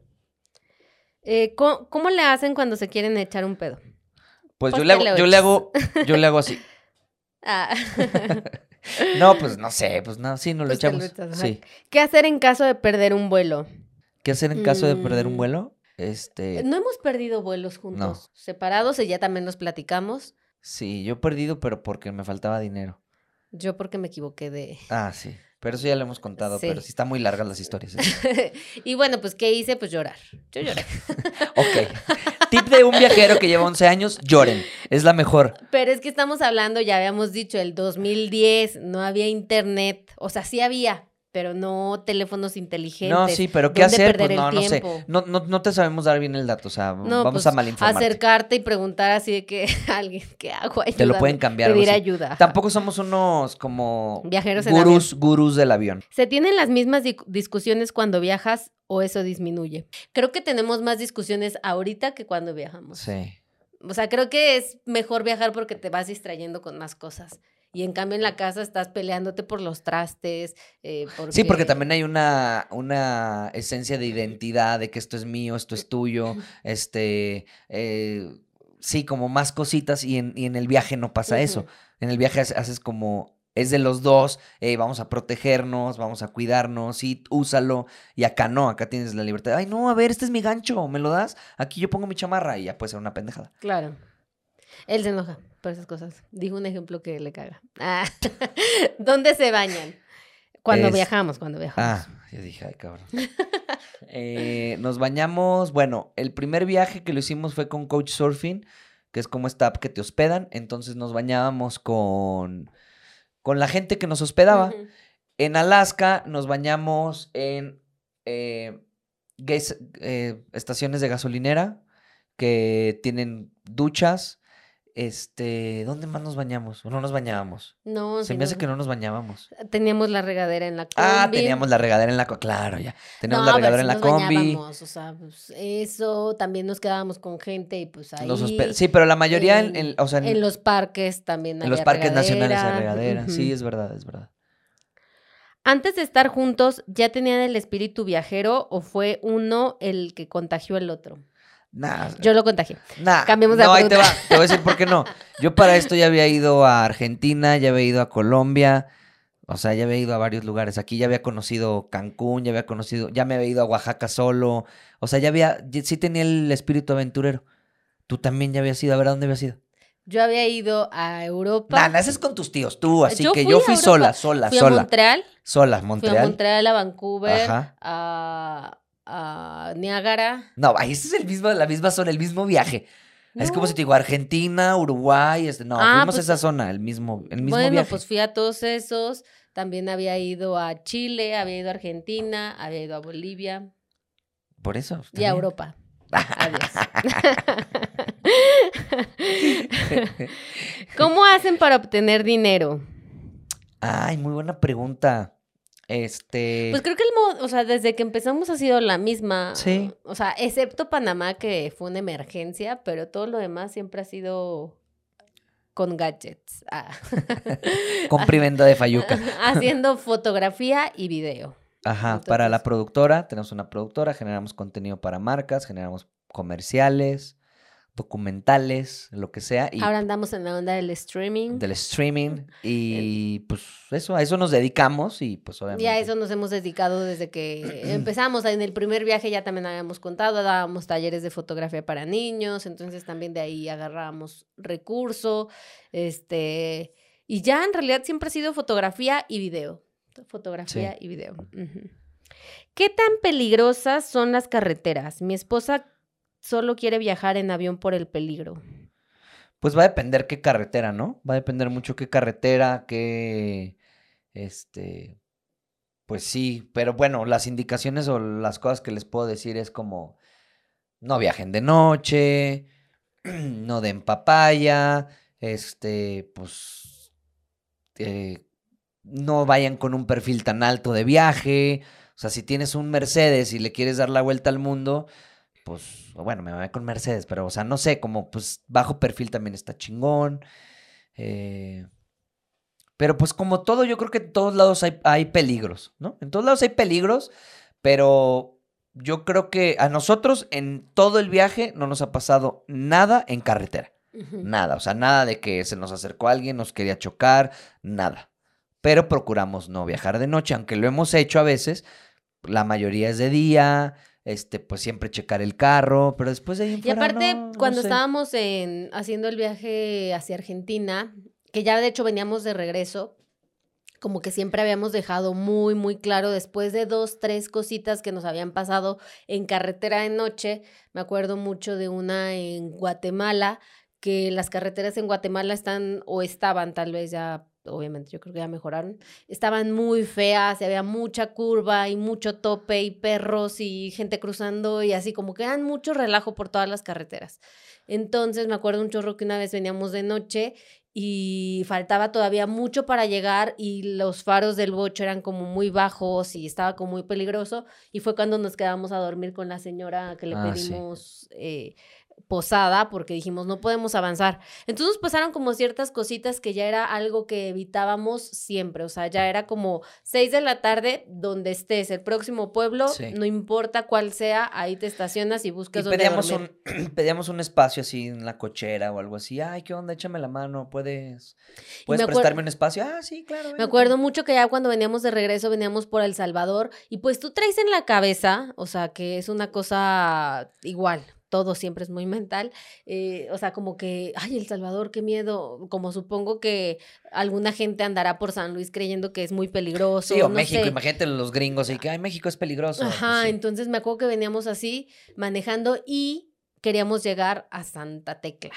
Eh, ¿cómo, cómo le hacen cuando se quieren echar un pedo? Pues, Pues yo, le hago, yo le hago, yo le hago así. Ah. No, pues no sé, pues no, sí, nos lo Pues echamos. sí. ¿Qué hacer en caso de perder un vuelo? ¿Qué hacer en caso de perder un Mm. vuelo? Este, No hemos perdido vuelos juntos, separados y ya también nos platicamos. sí, yo he perdido, pero porque me faltaba dinero. Yo porque me equivoqué de... Ah, sí. Pero eso ya lo hemos contado, Sí. pero sí están muy largas las historias. ¿eh? y bueno, pues ¿qué hice? Pues llorar. Yo lloré. Ok. Tip de un viajero que lleva 11 años, lloren. Es la mejor. Pero es que estamos hablando, ya habíamos dicho, el 2010, no había internet. O sea, sí había, pero no teléfonos inteligentes. No, sí, pero ¿qué ¿Dónde hacer? Pues no, no sé. No, no, no te sabemos dar bien el dato, o sea, No, vamos pues, a malinformarte. Acercarte y preguntar así de que alguien, ¿qué hago? Te lo Ayúdame. pueden cambiar. Pedir ayuda. Tampoco somos unos como Viajeros en gurús, gurús del avión. ¿Se tienen las mismas di- discusiones cuando viajas o eso disminuye? Creo que tenemos más discusiones ahorita que cuando viajamos. Sí. O sea, creo que es mejor viajar porque te vas distrayendo con más cosas. Y en cambio en la casa estás peleándote por los trastes. eh, Sí, porque también hay una, una esencia de identidad, de que esto es mío, esto es tuyo, este, eh, sí, como más cositas y en, y en el viaje no pasa eso. En el viaje hace- haces como, es de los dos, eh, vamos a protegernos, vamos a cuidarnos, sí, úsalo. Y acá no, acá tienes la libertad. Ay, no, a ver, este es mi gancho, ¿me lo das? Aquí yo pongo mi chamarra y ya puede ser una pendejada. Claro. Él se enoja por esas cosas. Dijo un ejemplo que le caga. Ah, ¿Dóndo se bañan? Cuando Es- viajamos, cuando viajamos. Ah, yo dije, ay, cabrón. Eh, nos bañamos, bueno, el primer viaje que lo hicimos fue con Coach Surfing, que es como esta app que te hospedan. Entonces nos bañábamos con, con la gente que nos hospedaba. En Alaska nos bañamos en eh, eh, estaciones de gasolinera que tienen duchas. Este, ¿dónde más nos bañamos? ¿O no nos bañábamos? No, Se me hace que no nos bañábamos. Teníamos la regadera en la combi. Ah, teníamos la regadera en la co- claro, ya. Teníamos No, la regadera en la nos combi. bañábamos, o sea, pues eso, también nos quedábamos con gente y pues ahí. Hospe- Sí, pero la mayoría en, en- o sea, en, en los parques también en los parques nacionales hay regadera. Sí, es verdad, es verdad. Antes de estar juntos, ¿ya tenían el espíritu viajero o fue uno el que contagió al otro? Nah, Yo lo contagié. nah, cambiemos de no, ahí te va, te voy a decir por qué no. Yo para esto ya había ido a Argentina, ya había ido a Colombia, o sea, ya había ido a varios lugares. Aquí ya había conocido Cancún, ya había conocido, ya me había ido a Oaxaca solo. O sea, ya había, sí tenía el espíritu aventurero. Tú también ya habías ido, a ver, ¿a dónde habías ido? Yo había ido a Europa. Nah, naces con tus tíos, tú, así Yo que yo a fui sola, sola, fui a sola. Montreal, Sola, fui a Montreal. Montreal, a Vancouver, Ajá. a, a Niágara. No, ahí es el mismo, la misma zona, el mismo viaje. Es como si te digo Argentina, Uruguay, este, no, Ah, fuimos a pues, esa zona, el mismo, el mismo bueno, viaje. pues fui a todos esos. También había ido a Chile, había ido a Argentina, había ido a Bolivia Por eso. y a. Europa. Adiós. ¿Cómo hacen para obtener dinero? Ay, muy buena pregunta. Este. Pues creo que el modo, o sea, desde que empezamos ha sido la misma. Sí. O sea, excepto Panamá, que fue una emergencia, pero todo lo demás siempre ha sido con gadgets. Ah. venta de Fayuca. Haciendo fotografía y video. Ajá, para la productora, tenemos una productora, generamos contenido para marcas, generamos comerciales, documentales, lo que sea, y Ahora andamos en la onda del streaming. del streaming, y pues eso, a eso nos dedicamos, y pues obviamente. Y a eso nos hemos dedicado desde que empezamos. En el primer viaje ya también habíamos contado, dábamos talleres de fotografía para niños, entonces también de ahí agarrábamos recurso, este, y ya en realidad siempre ha sido fotografía y video. Fotografía y video. ¿Qué tan peligrosas son las carreteras? Mi esposa solo quiere viajar en avión por el peligro. Pues va a depender qué carretera, ¿no? Va a depender mucho qué carretera, qué, este, pues sí, pero bueno, las indicaciones o las cosas que les puedo decir es como, no viajen de noche, no den papaya, este, pues, eh, no vayan con un perfil tan alto de viaje, o sea, si tienes un Mercedes y le quieres dar la vuelta al mundo, pues, bueno, me voy con Mercedes, pero, o sea, no sé, como, pues, bajo perfil también está chingón. Eh, pero, pues, como todo, yo creo que en todos lados hay, hay peligros, ¿no? En todos lados hay peligros, pero yo creo que a nosotros en todo el viaje no nos ha pasado nada en carretera. Nada, o sea, nada de que se nos acercó alguien, nos quería chocar, nada. Pero procuramos no viajar de noche, aunque lo hemos hecho a veces. La mayoría es de día, este, pues siempre checar el carro, pero después de ahí en Y fuera, aparte, no, no cuando sé. estábamos en, haciendo el viaje hacia Argentina, que ya de hecho veníamos de regreso, como que siempre habíamos dejado muy, muy claro, después de dos, tres cositas que nos habían pasado en carretera de noche, me acuerdo mucho de una en Guatemala, que las carreteras en Guatemala están, o estaban tal vez ya, obviamente yo creo que ya mejoraron, estaban muy feas, y había mucha curva y mucho tope y perros y gente cruzando y así como que eran mucho relajo por todas las carreteras. Entonces me acuerdo un chorro que una vez veníamos de noche y faltaba todavía mucho para llegar y los faros del bocho eran como muy bajos y estaba como muy peligroso y fue cuando nos quedamos a dormir con la señora que le Ah, sí. pedimos eh, posada porque dijimos no podemos avanzar. Entonces pasaron como ciertas cositas que ya era algo que evitábamos siempre, o sea, ya era como seis de la tarde donde estés, el próximo pueblo, Sí. no importa cuál sea, ahí te estacionas y buscas Y dónde pedíamos dormir. un, pedíamos un espacio así en la cochera o algo así. Ay, ¿qué onda? Échame la mano, ¿puedes, puedes prestarme un espacio? Ah, sí, claro. Me acuerdo mucho que ya cuando veníamos de regreso veníamos por El Salvador y pues tú traes en la cabeza, o sea, que es una cosa igual, todo siempre es muy mental, eh, o sea, como que, ay, El Salvador, qué miedo, como supongo que alguna gente andará por San Luis creyendo que es muy peligroso. Sí, o no México, sé. imagínate los gringos y que, ay, México es peligroso. pues Ajá, sí. entonces me acuerdo que veníamos así manejando y queríamos llegar a Santa Tecla.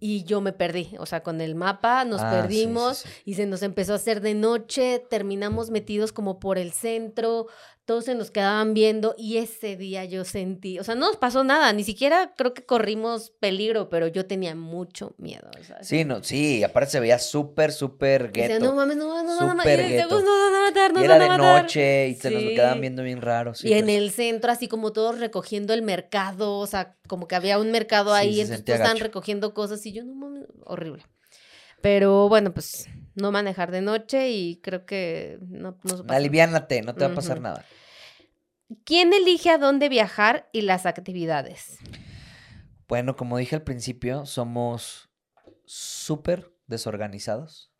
Y yo me perdí, o sea, con el mapa nos Ah, sí, sí, perdimos sí. y se nos empezó a hacer de noche, terminamos metidos como por el centro, todos se nos quedaban viendo y ese día yo sentí, o sea, no nos pasó nada, ni siquiera creo que corrimos peligro, pero yo tenía mucho miedo. Sí, no, sí, aparte se veía súper, súper gueto. no mames, no, no, no, no, y decía, gueto. "Pues, nos van a matar, nos y era de matar". noche y se nos Sí. quedaban viendo bien raros. sí, y en pues. el centro, así como todos recogiendo el mercado, o sea, como que había un mercado Sí, ahí, se entonces todos estaban recogiendo cosas y yo, no mames, horrible. Pero bueno, pues no manejar de noche y creo que no nos pasa. Aliviánate, no te va a pasar nada. ¿Quién elige a dónde viajar y las actividades? Bueno, como dije al principio, somos súper desorganizados.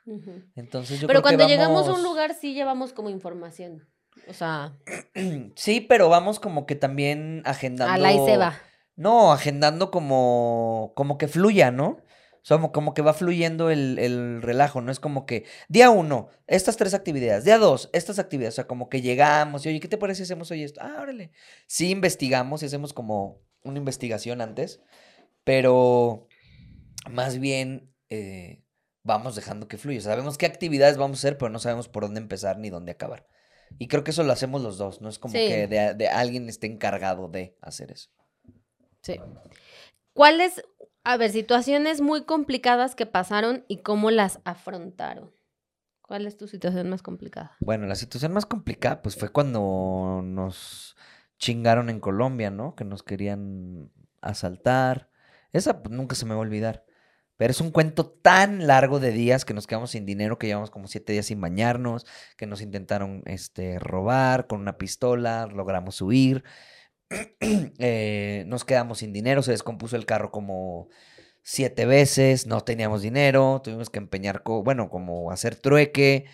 Entonces yo Pero creo que cuando llegamos a un lugar sí llevamos como información. O sea, Sí, pero vamos como que también agendando. a la y se va. No, agendando como, como que fluya, ¿no? Sea, como, que va fluyendo el, el relajo, ¿no? Es como que día uno, estas tres actividades, día dos, estas actividades, o sea, como que llegamos y, oye, ¿qué te parece si hacemos hoy esto? Ah, órale. Sí investigamos y hacemos como una investigación antes, pero más bien eh, vamos dejando que fluya. Sabemos qué actividades vamos a hacer, pero no sabemos por dónde empezar ni dónde acabar. Y creo que eso lo hacemos los dos, no es como Sí. que de, de alguien esté encargado de hacer eso. Sí. ¿Cuáles, a ver, situaciones muy complicadas que pasaron y cómo las afrontaron? ¿Cuál es tu situación más complicada? Bueno, la situación más complicada, pues fue cuando nos chingaron en Colombia, ¿no? Que nos querían asaltar. Esa pues, nunca se me va a olvidar. Pero es un cuento tan largo de días que nos quedamos sin dinero, que llevamos como siete días sin bañarnos, que nos intentaron este, robar con una pistola, logramos huir. Eh, nos quedamos sin dinero, se descompuso el carro como siete veces, no teníamos dinero, tuvimos que empeñar, bueno, como hacer trueque.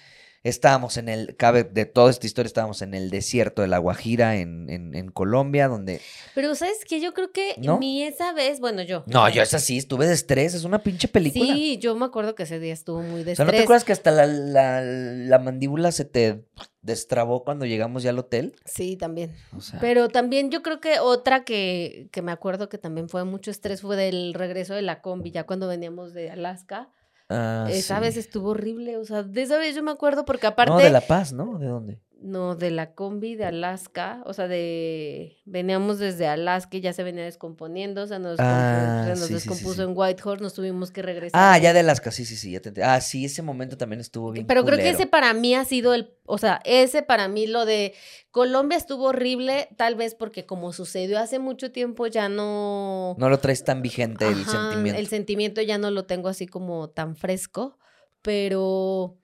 Estábamos en el, cabe de toda esta historia, estábamos en el desierto de La Guajira, en, en, en Colombia, donde... Pero, ¿sabes qué? Yo creo que ¿No? ni esa vez, bueno, yo. No, yo es así, estuve de estrés, es una pinche película. Sí, yo me acuerdo que ese día estuvo muy de O sea, ¿no te estrés. acuerdas que hasta la, la, la mandíbula se te destrabó cuando llegamos ya al hotel? Sí, también. O sea, Pero también yo creo que otra que, que me acuerdo que también fue mucho estrés fue del regreso de la combi, ya cuando veníamos de Alaska. Ah, esa sí. vez estuvo horrible, o sea, de esa vez yo me acuerdo porque aparte... No, de La Paz, ¿no? ¿De dónde? No, de la combi de Alaska, o sea, de veníamos desde Alaska y ya se venía descomponiendo, o sea, nos, Ah, se nos sí, sí, sí, descompuso sí. en Whitehorse, nos tuvimos que regresar. Ah, ya de Alaska, sí, sí, sí. Ya te Ah, sí, ese momento también estuvo bien. Pero creo que ese para mí ha sido el, o sea, ese para mí lo de Colombia estuvo horrible, tal vez porque como sucedió hace mucho tiempo ya no... No lo traes tan vigente el sentimiento. El sentimiento ya no lo tengo así como tan fresco, pero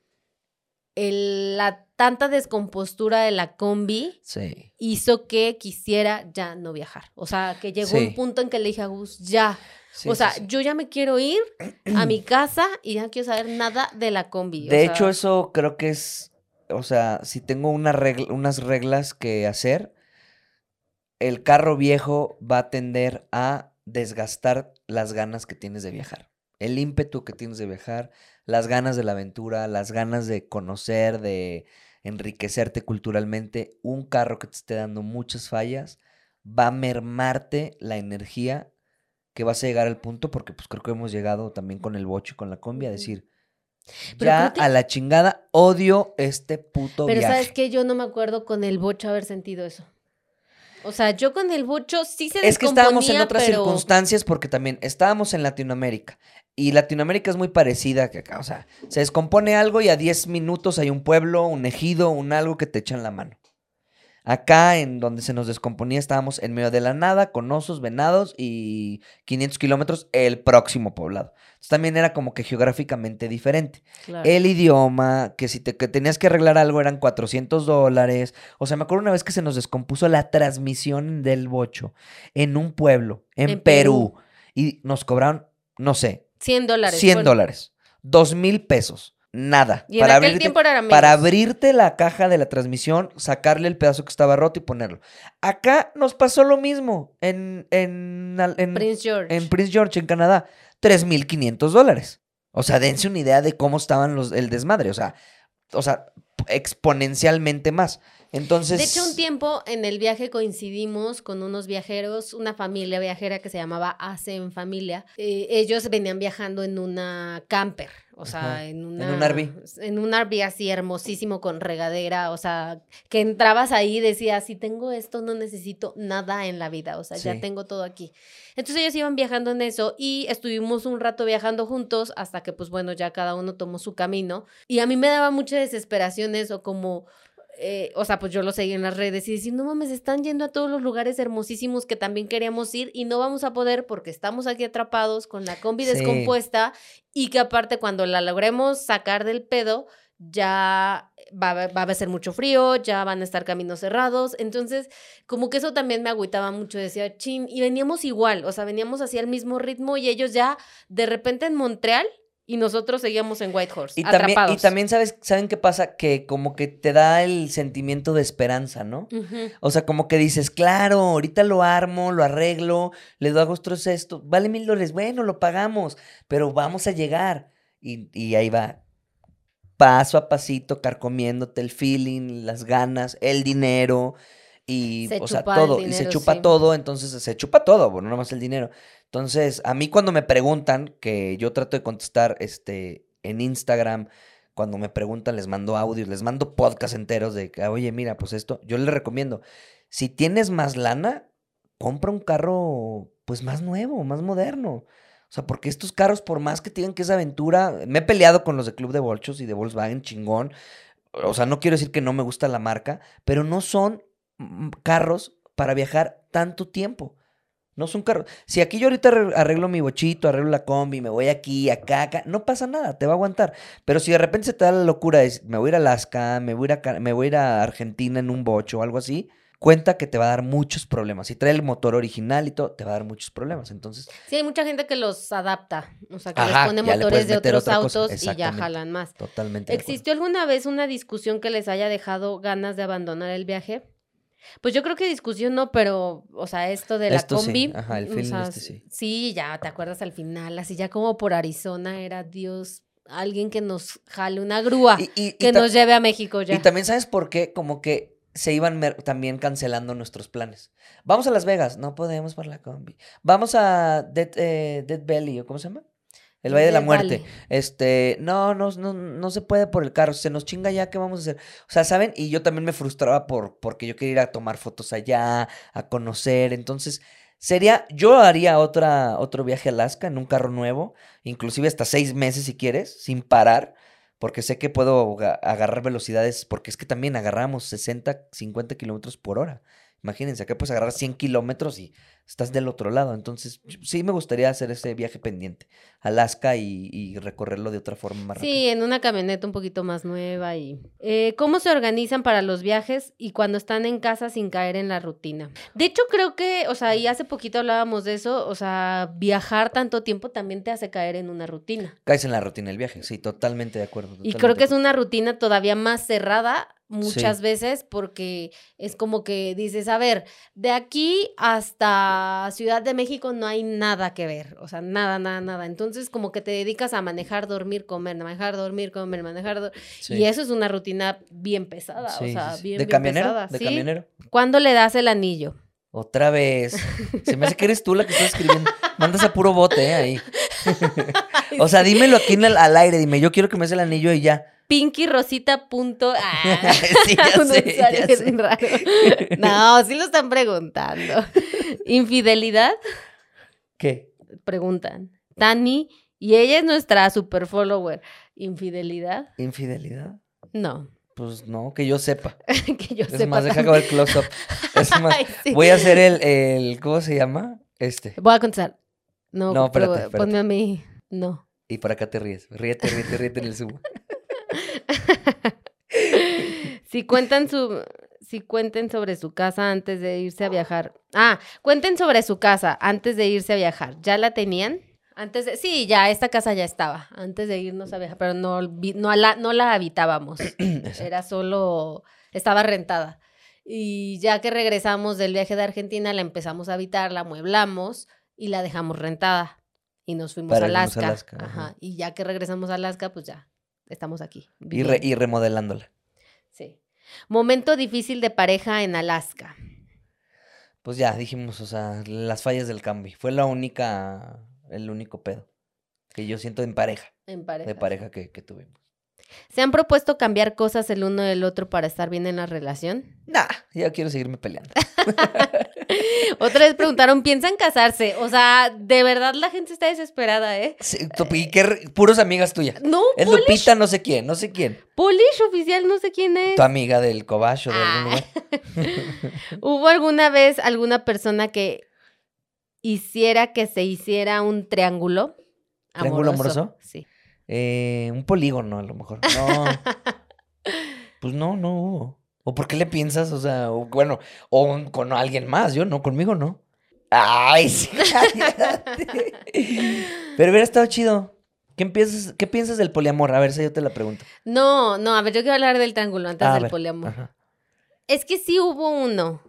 el- la tanta descompostura de la combi Sí. hizo que quisiera ya no viajar. O sea, que llegó Sí. un punto en que le dije a Gus, ya. sí, o sea, yo ya me quiero ir a mi casa y ya no quiero saber nada de la combi. o De sea, hecho, eso creo que es, o sea, si tengo una regla- unas reglas que hacer, el carro viejo va a tender a desgastar las ganas que tienes de viajar. El ímpetu que tienes de viajar, las ganas de la aventura, las ganas de conocer, de enriquecerte culturalmente. Un carro que te esté dando muchas fallas va a mermarte la energía que vas a llegar al punto, porque pues creo que hemos llegado también con el bocho y con la combi a decir, Pero ya que- a la chingada odio este puto Pero viaje. sabes que yo no me acuerdo con el bocho haber sentido eso. O sea, yo con el bocho sí se Es que estábamos en otras pero- circunstancias porque también estábamos en Latinoamérica. Y Latinoamérica es muy parecida que acá. O sea, se descompone algo y a 10 minutos hay un pueblo, un ejido, un algo que te echan la mano. Acá, en donde se nos descomponía, estábamos en medio de la nada, con osos, venados y 500 kilómetros el próximo poblado. Entonces, también era como que geográficamente diferente. Claro. El idioma, que si te que tenías que arreglar algo eran 400 dólares. O sea, me acuerdo una vez que se nos descompuso la transmisión del bocho en un pueblo, en, En Perú. Perú. Y nos cobraron, no sé, 100 dólares. 100 bueno, dólares. 2 mil pesos. Nada. Y en aquel tiempo era para abrirte la caja de la transmisión, sacarle el pedazo que estaba roto y ponerlo. Acá nos pasó lo mismo en, en, en- Prince George. en Prince George, en Canadá. 3.500 dólares. O sea, dense una idea de cómo estaban los, el desmadre. O sea, o sea, exponencialmente más. Entonces. De hecho, un tiempo en el viaje coincidimos con unos viajeros, una familia viajera que se llamaba Ace en Familia. Eh, ellos venían viajando en una camper, o sea, Ajá, en en una... un RV. En un RV así hermosísimo con regadera, o sea, que entrabas ahí y decías, si tengo esto, no necesito nada en la vida, o sea, Sí. ya tengo todo aquí. Entonces ellos iban viajando en eso y estuvimos un rato viajando juntos hasta que, pues bueno, ya cada uno tomó su camino. Y a mí me daba mucha desesperación eso, como eh, o sea, pues yo lo seguí en las redes y decir, no mames, están yendo a todos los lugares hermosísimos que también queríamos ir y no vamos a poder porque estamos aquí atrapados con la combi Sí. descompuesta y que aparte cuando la logremos sacar del pedo, ya va, a- va a ser mucho frío, ya van a estar caminos cerrados. Entonces, como que eso también me agüitaba mucho. Decía, chin, y veníamos igual, o sea, veníamos hacia el mismo ritmo y ellos ya de repente en Montreal y nosotros seguíamos en Whitehorse, Y también, y también sabes, ¿saben qué pasa? Que como que te da el sentimiento de esperanza, ¿no? O sea, como que dices, claro, ahorita lo armo, lo arreglo, le doy a otros esto, vale mil dólares, bueno, lo pagamos, pero vamos a llegar. Y, y ahí va, paso a pasito, carcomiéndote el feeling, las ganas, el dinero, y, Se o sea, todo, y se chupa sí. todo, entonces se chupa todo, bueno, no más el dinero. Entonces, a mí cuando me preguntan, que yo trato de contestar este, en Instagram, cuando me preguntan, les mando audios, les mando podcasts enteros de que, oye, mira, pues esto, yo les recomiendo, si tienes más lana, compra un carro, pues más nuevo, más moderno. O sea, porque estos carros, por más que digan que es aventura, me he peleado con los de Club de Bolchos y de Volkswagen, chingón. O sea, no quiero decir que no me gusta la marca, pero no son mm, carros para viajar tanto tiempo. No son carros. Si aquí yo ahorita arre- arreglo mi bochito, arreglo la combi, me voy aquí, acá, acá, no pasa nada, te va a aguantar. Pero si de repente se te da la locura de me voy a ir a Alaska, me voy a ir a, me voy a, ir a Argentina en un bocho o algo así, cuenta que te va a dar muchos problemas. Si trae el motor original y todo, te va a dar muchos problemas. Entonces, Sí, hay mucha gente que los adapta, o sea, que Ajá, les pone motores de otros autos y ya jalan más. totalmente. ¿Existió alguna vez una discusión que les haya dejado ganas de abandonar el viaje? Pues yo creo que discusión no, pero, o sea, esto de la Esto sí, combi. ajá, el o feeling sea, este sí. ya te acuerdas al final, así ya como por Arizona era Dios, alguien que nos jale una grúa, Y- que nos lleve a México ya. Y también, ¿sabes por qué? Como que se iban también cancelando nuestros planes. Vamos a Las Vegas, no podemos por la combi. Vamos a Dead, eh, Dead Belly, ¿o cómo se llama? El Valle de la Muerte. vale. Este, no, no, no, no se puede por el carro, se nos chinga ya, ¿qué vamos a hacer? O sea, ¿saben? Y yo también me frustraba por, porque yo quería ir a tomar fotos allá, a conocer. Entonces, sería, yo haría otra, otro viaje a Alaska en un carro nuevo, inclusive hasta seis meses si quieres, sin parar, porque sé que puedo aga- agarrar velocidades, porque es que también agarramos 60, 50 kilómetros por hora. Imagínense, acá puedes agarrar 100 kilómetros y estás del otro lado. Entonces, sí me gustaría hacer ese viaje pendiente. Alaska y, y recorrerlo de otra forma más rápida. Sí, en una camioneta un poquito más nueva y... Eh, ¿Cómo se organizan para los viajes y cuando están en casa sin caer en la rutina? De hecho, creo que, o sea, y hace poquito hablábamos de eso, o sea, viajar tanto tiempo también te hace caer en una rutina. Caes en la rutina del viaje, sí, totalmente de acuerdo. Y creo que es una rutina todavía más cerrada muchas veces porque es como que dices, a ver, de aquí hasta Ciudad de México no hay nada que ver, o sea, nada, nada, nada. Entonces como que te dedicas a manejar, dormir, comer, manejar, dormir, comer, manejar, Sí. y eso es una rutina bien pesada, Sí, o sea, bien, ¿De bien camionero? pesada. ¿De camionero? ¿Cuándo le das el anillo? Otra vez. Se me hace que eres tú la que estás escribiendo. Mandas a puro bote, ¿eh? Ahí. O sea, dímelo aquí en el- al aire. Dime, yo quiero que me des el anillo y ya. Pinky Rosita. punto- Ah, Sí, ya un sé, usuario ya bien sé. raro. No, sí lo están preguntando. ¿Infidelidad? ¿Qué? Preguntan. Tani, y ella es nuestra super follower. ¿Infidelidad? ¿Infidelidad? No. Pues no, que yo sepa. que yo Es sepa. más, deja acabar el close-up. Es más, Ay, sí. voy a hacer el, el. ¿Cómo se llama? Este. Voy a contestar. No, No, pero espérate, espérate. ponme a mí. No. Y por acá te ríes. Ríete, ríete, ríete en el subo. Si cuentan su. Si cuenten sobre su casa antes de irse a viajar. Ah, cuenten sobre su casa antes de irse a viajar. ¿Ya la tenían? Antes de. Sí, ya, esta casa ya estaba. Antes de irnos a viajar. Pero no, la, no la habitábamos. Era solo. Estaba rentada. Y ya que regresamos del viaje de Argentina, la empezamos a habitar, la amueblamos y la dejamos rentada. Y nos fuimos Para a irnos a Alaska. Alaska, Ajá. ajá. Y ya que regresamos a Alaska, pues ya estamos aquí. Y, re- y remodelándola. Sí. Momento difícil de pareja en Alaska. Pues ya, dijimos, o sea, las fallas del cambio. Fue la única, el único pedo que yo siento en pareja, En pareja. de pareja que, que tuvimos. ¿Se han propuesto cambiar cosas el uno del otro para estar bien en la relación? Nah, ya quiero seguirme peleando. Otra vez preguntaron, ¿piensan casarse? O sea, de verdad la gente está desesperada, ¿eh? Sí, y qué puros amigas tuyas. No, Es Polish, Lupita, no sé quién, no sé quién. Polish oficial, no sé quién es. Tu amiga del cobacho de algún Ah. lugar. ¿Hubo alguna vez alguna persona que hiciera que se hiciera un triángulo? ¿Triángulo amoroso? Sí. Eh, un polígono, a lo mejor. No. pues no, no hubo. ¿O por qué le piensas? O sea, o, bueno, o con alguien más, yo no, conmigo no. Ay, sí, cállate. Pero hubiera estado chido. ¿Qué, empiezas, ¿Qué piensas del poliamor? A ver, esa yo te la pregunto. No, no, a ver, yo quiero hablar del triángulo antes Ah, a del ver, poliamor. ajá. Es que sí hubo uno.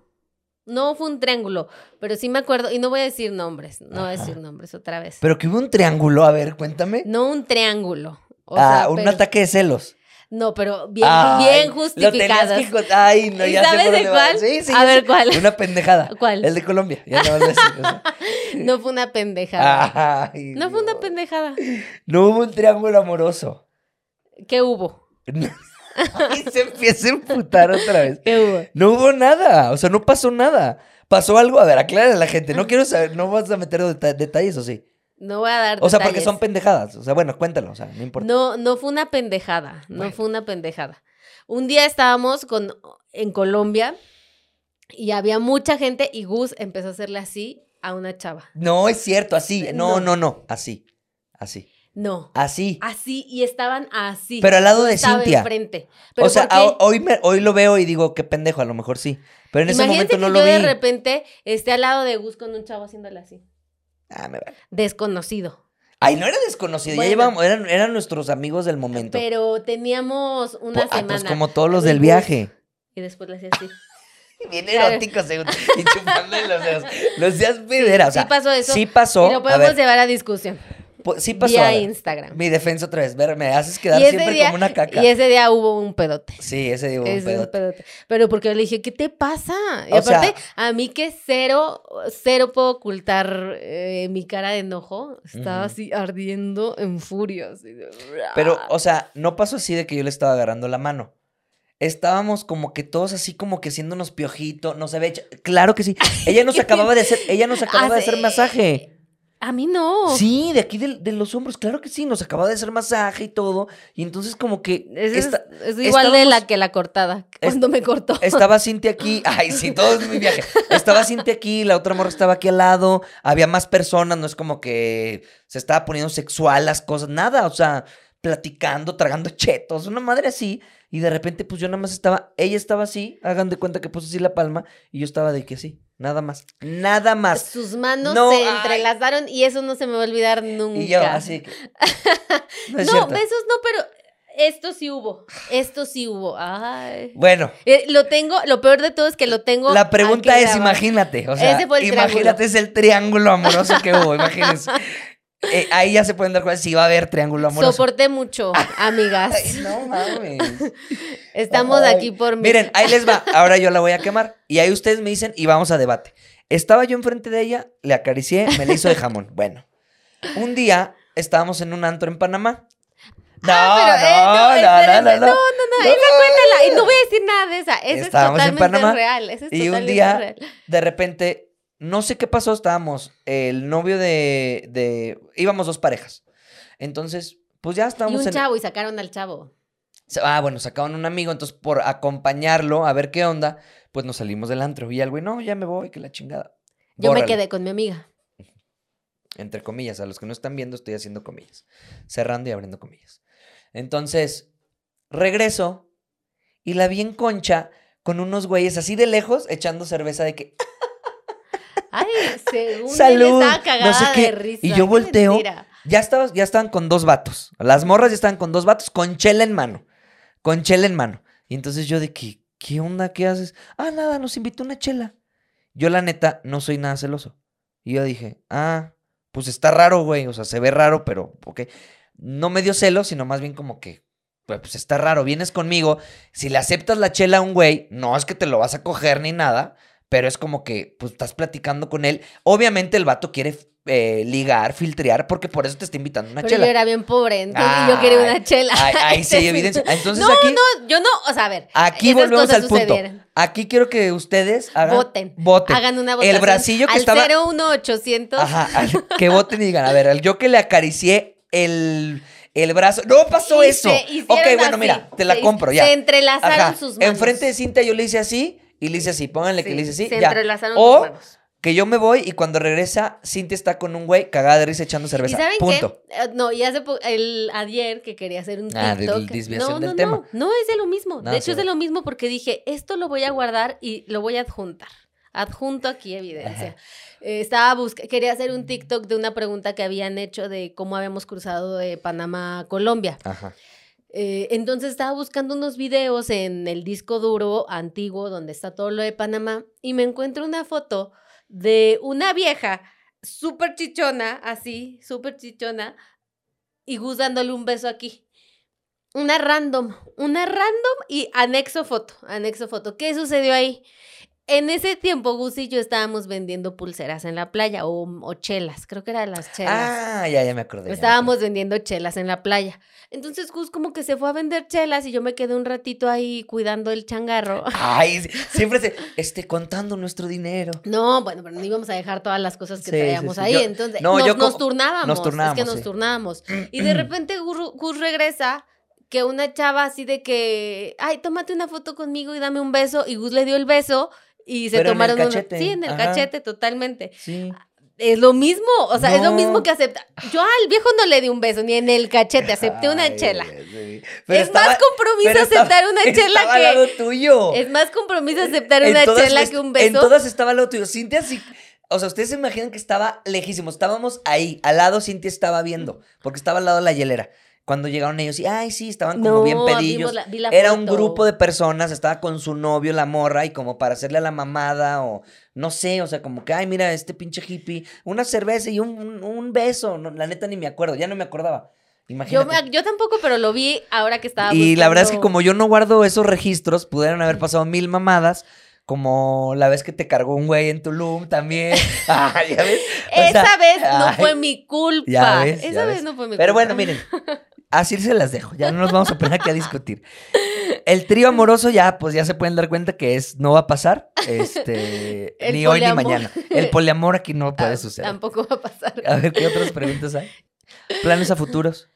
No fue un triángulo, pero sí me acuerdo, y no voy a decir nombres, no voy a decir nombres otra vez. Pero que hubo un triángulo, a ver, cuéntame. no un triángulo. O ah, sea, un pero- ataque de celos. No, pero bien, Ay, bien lo justificadas. que con- Ay, no, ¿Y ya sé sabes de cuál? Sí, sí, A ver, sé. ¿cuál? Una pendejada. ¿Cuál? El de Colombia. Ya no decir. o sea. No fue una pendejada. Ay, no fue una pendejada. No hubo un triángulo amoroso. ¿Qué hubo? y se empieza a emputar otra vez. ¿Qué hubo? No hubo nada. O sea, no pasó nada. Pasó algo. A ver, aclara a la gente. No quiero saber. No vas a meter deta- detalles, ¿o sí? No voy a dar O sea, porque son pendejadas. O sea, bueno, cuéntalo. O sea, no importa. No, no fue una pendejada, no Bueno. fue una pendejada. Un día estábamos con, en Colombia y había mucha gente y Gus empezó a hacerle así a una chava. No, es cierto. Así. No, No. no, no. Así. Así. No, Así. así y estaban así. Pero al lado de Cintia. enfrente. Pero o sea, hoy, me- hoy lo veo y digo, qué pendejo, a lo mejor sí. Pero en ese momento no que lo yo vi. de repente esté al lado de Gus con un chavo haciéndole así. Ah, me vale. Desconocido. Ay, no era desconocido, Bueno. ya llevamos, eran, eran nuestros amigos del momento. Pero teníamos una Pues, ah, semana. pues como todos los de del viaje. Y después le hacía así. Bien erótico, según. Y chupándole los dedos. Los días pedera, o sea, sí pasó eso. Sí pasó. y lo a podemos ver, llevar a discusión. Pues, sí pasó. vía. Instagram. Mi defensa otra vez. Ver, me haces quedar siempre día- como una caca. Y ese día hubo un pedote. Sí, ese día hubo un Ese es un pedote. pedote. Pero porque yo le dije, ¿qué te pasa? Y O aparte, sea- a mí que cero, cero puedo ocultar eh, mi cara de enojo. Estaba así ardiendo en furia. así de- Pero, o sea, no pasó así de que yo le estaba agarrando la mano. Estábamos como que todos así como que haciéndonos piojito, nos había hecho... Claro que sí. Ella nos ¿Qué acababa de hacer, ella nos acababa de hacer Hace- masaje. A mí no. Sí, de aquí del- de, los hombros, claro que sí, nos acababa de hacer masaje y todo. Y entonces como que Es, esta- es igual de la que la cortada. Cuando me cortó. estaba Cintia aquí. Ay, sí, todo es mi viaje. Estaba Cintia aquí, la otra morra estaba aquí al lado. Había más personas, no es como que se estaba poniendo sexual las cosas, nada. O sea, platicando, tragando chetos, una madre así. Y de repente, pues yo nada más estaba, ella estaba así, hagan de cuenta que puse así la palma, y yo estaba de que sí, nada más, nada más. Sus manos No, se ay. entrelazaron y eso no se me va a olvidar nunca. Y yo así que... No, es no, besos no, pero esto sí hubo. Esto sí hubo. Ay. Bueno, Eh, lo tengo, lo peor de todo es que lo tengo. la pregunta es, imagínate, o sea, Ese fue el imagínate triángulo. es el triángulo amoroso que hubo, imagínense. Eh, ahí ya se pueden dar cuenta si va a haber triángulo amoroso. Soporté mucho, amigas. Ay, no mames. Estamos Ay. aquí por mí. Miren, ahí les va. Ahora yo la voy a quemar. Y ahí ustedes me dicen y vamos a debate. Estaba yo enfrente de ella, le acaricié, me la hizo de jamón. Bueno, un día estábamos en un antro en Panamá. No, Ah, pero, eh, no, no, no, no, no, no, no, esa cuéntala. Y no voy a decir nada de esa. Esa Estábamos es en totalmente Panamá, real. Esa es y un totalmente día- real. De repente, no sé qué pasó, estábamos, el novio de, de, íbamos dos parejas. Entonces, pues ya Y estábamos un en... chavo, y sacaron al chavo. Ah, bueno, sacaban un amigo, entonces por acompañarlo a ver qué onda, pues nos salimos del antro. Y el güey, no, ya me voy, que la chingada. Yo me quedé con mi amiga. entre comillas, a los que no están viendo estoy haciendo comillas, cerrando y abriendo comillas. Entonces, regreso y la vi en concha con unos güeyes así de lejos echando cerveza de que Ay, según él Salud, estaba no cagada sé qué. de risa. Y yo volteo. mentira. ya estabas ya estaban con dos vatos. Las morras ya estaban con dos vatos con chela en mano. Con chela en mano. Y entonces yo de que ¿qué onda? ¿Qué haces? Ah, nada, nos invitó una chela. Yo la neta no soy nada celoso. Y yo dije, "Ah, pues está raro, güey, o sea, se ve raro, pero ok. No me dio celos, sino más bien como que pues pues, está raro, vienes conmigo, si le aceptas la chela a un güey, no es que te lo vas a coger ni nada, pero es como que pues estás platicando con él. Obviamente el vato quiere eh, ligar, filtrear, porque por eso te está invitando una Pero chela. yo era bien pobre, entonces yo quería Ay, una chela. Ahí, ahí sí hay evidencia. Entonces no, aquí, no, yo no, o sea, a ver. aquí volvemos al punto. Aquí quiero que ustedes hagan, Voten. voten. Hagan una votación. El bracillo que al estaba- 01800. Ajá, al- que voten y digan, a ver, al yo que le acaricié el, el brazo. No pasó Y eso. Ok, bueno, así. mira, te la Se- compro ya. Se entrelazaron Ajá. sus manos. Enfrente de Cintia yo le hice así y le hice así. Pónganle que le hice así. Se ya. entrelazaron O manos. que yo me voy y cuando regresa, Cintia está con un güey cagada de risa echando ¿Y cerveza. saben Punto. qué? Eh, No, y hace el ayer que quería hacer un Ah, de TikTok. desviación no, del no, tema. no, no es de lo mismo. No, de hecho sí. es de lo mismo porque dije, esto lo voy a guardar y lo voy a adjuntar. Adjunto aquí evidencia. Eh, estaba busca quería hacer un TikTok de una pregunta que habían hecho de cómo habíamos cruzado de Panamá a Colombia. Ajá. Eh, entonces estaba buscando unos videos en el disco duro antiguo donde está todo lo de Panamá y me encuentro una foto de una vieja súper chichona, así, súper chichona, y Gus dándole un beso aquí. Una random, una random y anexo foto, anexo foto. ¿Qué sucedió ahí? En ese tiempo Gus y yo estábamos vendiendo pulseras en la playa o, o chelas, creo que eran las chelas. Ah, ya, ya me acordé. me Estábamos vendiendo chelas en la playa. Entonces Gus como que se fue a vender chelas y yo me quedé un ratito ahí cuidando el changarro. Ay, siempre se, este, contando nuestro dinero. No, bueno, pero no íbamos a dejar todas las cosas que Sí, traíamos sí. ahí. Yo- Entonces no, nos, yo nos turnábamos. nos Es que turnábamos, nos turnábamos. Y de repente Gus, Gus regresa que una chava así de que, ay, tómate una foto conmigo y dame un beso. Y Gus le dio el beso y se Pero en el tomaron una- cachete, Sí, en el ajá. cachete, totalmente. Sí. Es lo mismo, o sea, es lo mismo que aceptar. Yo al viejo no le di un beso ni en el cachete, acepté una Ay, chela. sí. es más compromiso estaba- aceptar una chela estaba al que. lado tuyo. Es más compromiso aceptar En una todas chela que un En beso. todas estaba al lado tuyo. Cintia sí. O sea, ustedes se imaginan que estaba lejísimo. Estábamos ahí. Al lado Cintia estaba viendo. Porque estaba al lado de la hielera. Cuando llegaron ellos y, ay, sí, estaban como bien pedillos. la- la Era un grupo de personas, estaba con su novio, la morra, y como para hacerle a la mamada, o no sé, o sea, como que, ay, mira, este pinche hippie, una cerveza y un, un- un beso. No, la neta ni me acuerdo, ya no me acordaba. Yo, me- yo tampoco, pero lo vi ahora que estaba Y la verdad es que como yo no guardo esos registros, pudieron haber pasado mil mamadas. Como la vez que te cargó un güey en Tulum también. ¿ya ves? O sea, Esa vez no ay, fue mi culpa. ya ves, Esa ya vez ves. no fue mi Pero culpa. bueno, miren, así se las dejo. Ya no nos vamos a poner aquí a discutir. El trío amoroso ya, pues ya se pueden dar cuenta que es no va a pasar. Este, El ni hoy ni poliamor. mañana. El poliamor aquí no puede Ah, suceder. Tampoco va a pasar. A ver, ¿qué otras preguntas hay? ¿Planes a futuros?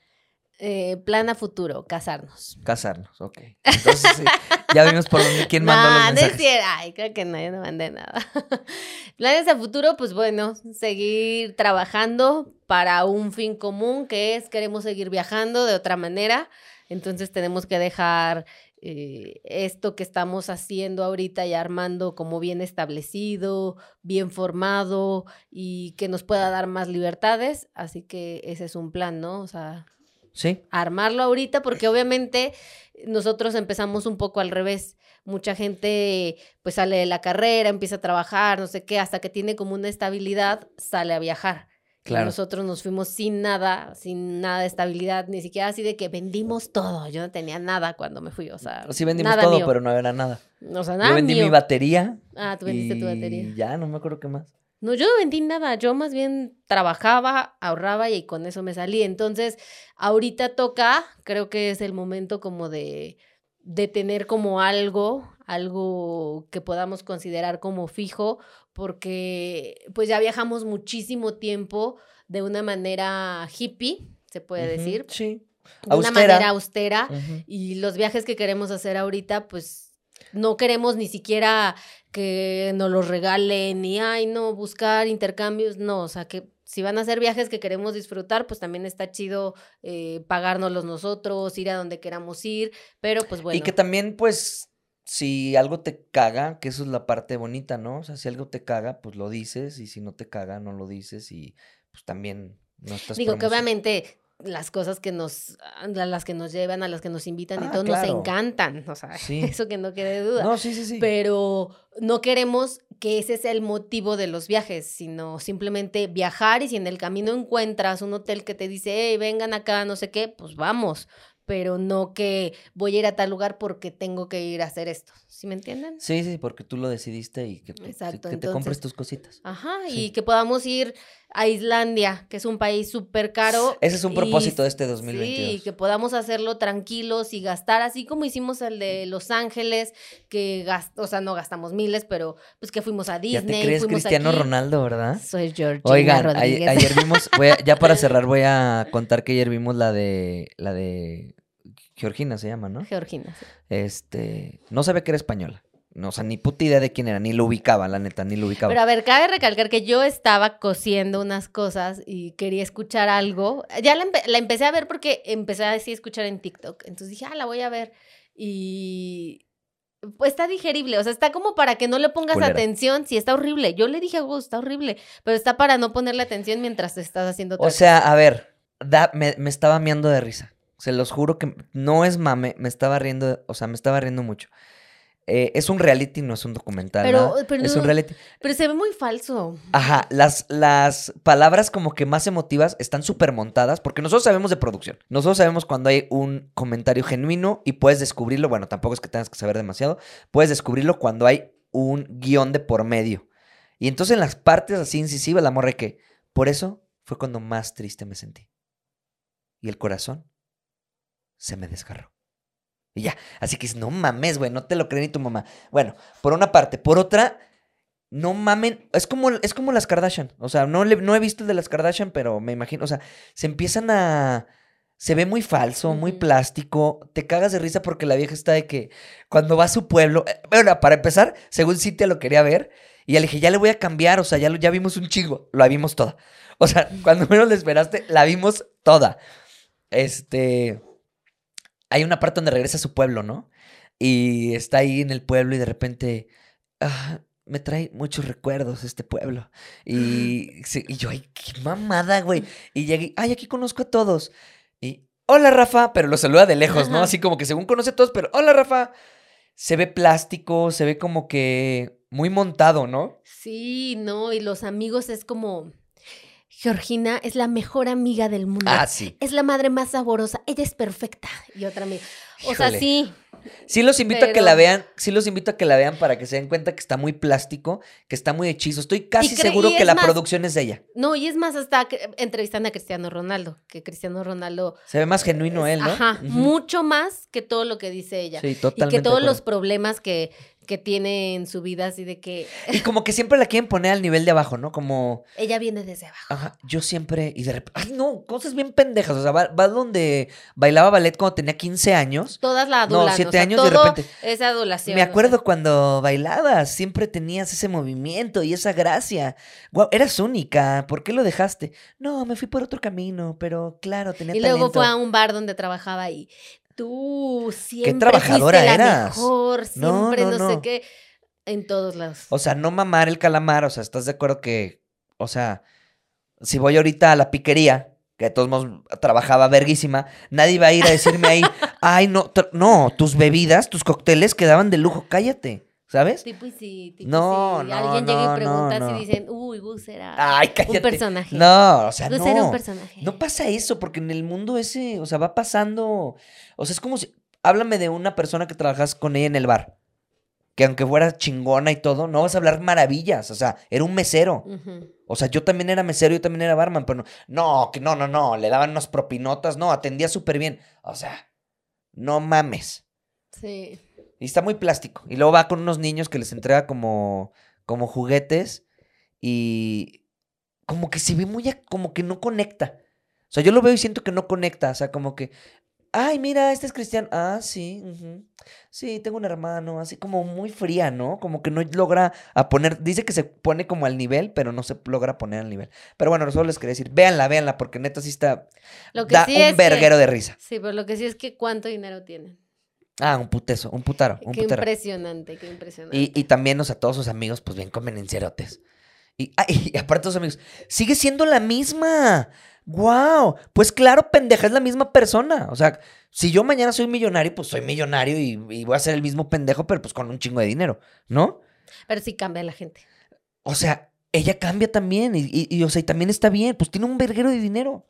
Eh, plan a futuro, casarnos. Casarnos, ok. Entonces, sí, ya vimos por dónde, quién mandó Nah, los no es mensajes. cierto. Ay, creo que no, yo no mandé nada. Planes a futuro, pues bueno, seguir trabajando para un fin común, que es queremos seguir viajando de otra manera. Entonces tenemos que dejar eh, esto que estamos haciendo ahorita y armando como bien establecido, bien formado y que nos pueda dar más libertades. Así que ese es un plan, ¿no? O sea, Sí, armarlo ahorita porque obviamente nosotros empezamos un poco al revés. Mucha gente pues sale de la carrera, empieza a trabajar, no sé qué, hasta que tiene como una estabilidad, sale a viajar. Y Claro. nosotros nos fuimos sin nada, sin nada de estabilidad, ni siquiera así de que vendimos todo. Yo no tenía nada cuando me fui, o sea, sí vendimos nada todo, mío. pero no era nada. O sea, nada Yo vendí mío. mi batería. Ah, tú vendiste tu y batería. Ya, no me acuerdo qué más. No, yo no vendí nada, yo más bien trabajaba, ahorraba y con eso me salí. Entonces, ahorita toca, creo que es el momento como de, de tener como algo, algo que podamos considerar como fijo, porque pues ya viajamos muchísimo tiempo de una manera hippie, se puede decir, Sí. de una manera austera. Y los viajes que queremos hacer ahorita, pues no queremos ni siquiera que nos los regalen y, ay, no, buscar intercambios, no, o sea, que si van a hacer viajes que queremos disfrutar, pues también está chido eh, pagárnoslos nosotros, ir a donde queramos ir, pero pues bueno. Y que también, pues, si algo te caga, que eso es la parte bonita, ¿no? O sea, si algo te caga, pues lo dices, y si no te caga, no lo dices, y pues también no estás Digo que obviamente las cosas que nos, a las que nos llevan, a las que nos invitan y Ah, todo, nos encantan, o sea, Sí. eso que no quede duda. No, sí, sí, sí. pero no queremos que ese sea el motivo de los viajes, sino simplemente viajar y si en el camino encuentras un hotel que te dice, hey, vengan acá, no sé qué, pues vamos, pero no que voy a ir a tal lugar porque tengo que ir a hacer esto, ¿sí me entienden? Sí, sí, porque tú lo decidiste y que, tú- Exacto, que te compres tus cositas. Ajá, Sí. y que podamos ir a Islandia, que es un país súper caro. Ese es un y propósito de este Sí, 2022. que podamos hacerlo tranquilos y gastar, así como hicimos el de Los Ángeles, que gast o sea, no gastamos miles, pero pues que fuimos a ya Disney. te crees fuimos Cristiano aquí. Ronaldo, ¿verdad? Soy Georgina Oigan, a- ayer vimos, voy a- ya para cerrar voy a contar que ayer vimos la de, la de Georgina se llama, ¿no? Georgina. sí. Este, no sabía que era española. No, o sea, ni puta idea de quién era, ni lo ubicaba, la neta, ni lo ubicaba. Pero a ver, cabe recalcar que yo estaba cosiendo unas cosas y quería escuchar algo. Ya la, empe- la empecé a ver porque empecé a escuchar en TikTok. Entonces dije, ah, la voy a ver. Y pues está digerible, o sea, está como para que no le pongas Culera. atención. Sí, está horrible. Yo le dije Gus, está horrible, pero está para no ponerle atención mientras te estás haciendo O sea, a ver, da- me, me estaba miando de risa. Se los juro que no es mame, me estaba riendo, o sea, me estaba riendo mucho. Eh, es un reality, no es un documental. Pero- nada, pero es un reality. Pero se ve muy falso. Ajá, las, las palabras como que más emotivas están súper montadas porque nosotros sabemos de producción. Nosotros sabemos cuando hay un comentario genuino y puedes descubrirlo. Bueno, tampoco es que tengas que saber demasiado. Puedes descubrirlo cuando hay un guion de por medio. Y entonces en las partes así incisivas, la morra que. Por eso fue cuando más triste me sentí. Y el corazón se me desgarró. Y ya, así que no mames, güey, no te lo cree ni tu mamá. Bueno, por una parte. Por otra, no mamen. Es como, es como las Kardashian. O sea, no, le- no he visto el de las Kardashian, pero me imagino. O sea, se empiezan a. Se ve muy falso, muy plástico. Te cagas de risa porque la vieja está de que cuando va a su pueblo. eh, Bueno, para empezar, según Cintia lo quería ver. Y ya le dije, ya le voy a cambiar. O sea, ya, lo- ya vimos un chingo. La vimos toda. O sea, cuando menos le esperaste, la vimos toda. Este. Hay una parte donde regresa a su pueblo, ¿no? Y está ahí en el pueblo y de repente. "Ah, me trae muchos recuerdos este pueblo. Y, yo, ay, qué mamada, güey. Y llegué, ay, aquí conozco a todos. Y hola Rafa, pero lo saluda de lejos, ¿no? Ajá. Así como que según conoce a todos, pero hola Rafa. Se ve plástico, se ve como que muy montado, ¿no? Sí, no, y los amigos es como, Georgina es la mejor amiga del mundo. Ah, sí. Es la madre más saborosa, ella es perfecta. Y otra amiga. O sea, sí, Sí los invito a que la vean, sí los invito a que la vean para que se den cuenta que está muy plástico, que está muy hechizo. Estoy casi seguro y que la más- producción es de ella. no, y es más, hasta que entrevistan a Cristiano Ronaldo, que Cristiano Ronaldo, Se ve más genuino él, ¿no? ajá, mucho más que todo lo que dice ella. Sí, y totalmente. que todos los problemas que, que tiene en su vida, así de que Y como que siempre la quieren poner al nivel de abajo, ¿no? Como, ella viene desde abajo. ajá, yo siempre, y de repente, ay, no, cosas bien pendejas. O sea, va, va donde bailaba ballet cuando tenía 15 años. Todas la No, adulan. Siete o sea, años de repente- Es adulación. Me o sea. acuerdo cuando bailabas, siempre tenías ese movimiento y esa gracia. Guau, eras única, ¿por qué lo dejaste? No, me fui por otro camino, pero claro, tenía Y luego talento. fue a un bar donde trabajaba y tú siempre trabajadora fuiste la eras. mejor, No, siempre no, no, sé no. qué, en todos lados. O sea, no mamar el calamar, o sea, ¿estás de acuerdo que, o sea, si voy ahorita a la piquería, que de todos modos trabajaba verguísima, nadie va a ir a decirme ahí, ay, no, no, tus bebidas, tus cócteles quedaban de lujo, cállate, ¿sabes? Tipo y si, tipo No, si no, alguien llega no, y pregunta no, no. si dicen, uy, Gus era Ay, un personaje. No, o sea, Gus era un no. personaje. No pasa eso, porque en el mundo ese, o sea, va pasando. O sea, es como si. Háblame de una persona que trabajas con ella en el bar. Que aunque fuera chingona y todo, no vas a hablar maravillas. O sea, era un mesero. O sea, yo también era mesero, yo también era barman, pero no, no, que no, no, no, le daban unas propinotas, no, atendía súper bien. O sea, no mames. Sí. Y está muy plástico. Y luego va con unos niños que les entrega como, como juguetes y como que se ve muy, como que no conecta. O sea, yo lo veo y siento que no conecta. O sea, como que, ay, mira, este es cristiano. Ah, sí, sí, tengo un hermano. Así como muy fría, ¿no? Como que no logra a poner, dice que se pone como al nivel, pero no se logra poner al nivel. Pero bueno, solo les quería decir, véanla, véanla, porque neta sí está, Lo que da sí un que- verguero de risa. Sí, pero lo que sí es que cuánto dinero tienen. Ah, un putezo, un putaro, un Qué impresionante, qué impresionante. Y, y también, o sea, todos sus amigos, pues bien convenencierotes. Y, ah, y aparte sus amigos, sigue siendo la misma. ¡Wow! Pues claro, pendeja, es la misma persona. O sea, si yo mañana soy millonario, pues soy millonario y, y voy a ser el mismo pendejo, pero pues con un chingo de dinero, ¿no? Pero sí cambia la gente. O sea, ella cambia también y, y- y, o sea, y también está bien, pues tiene un verguero de dinero.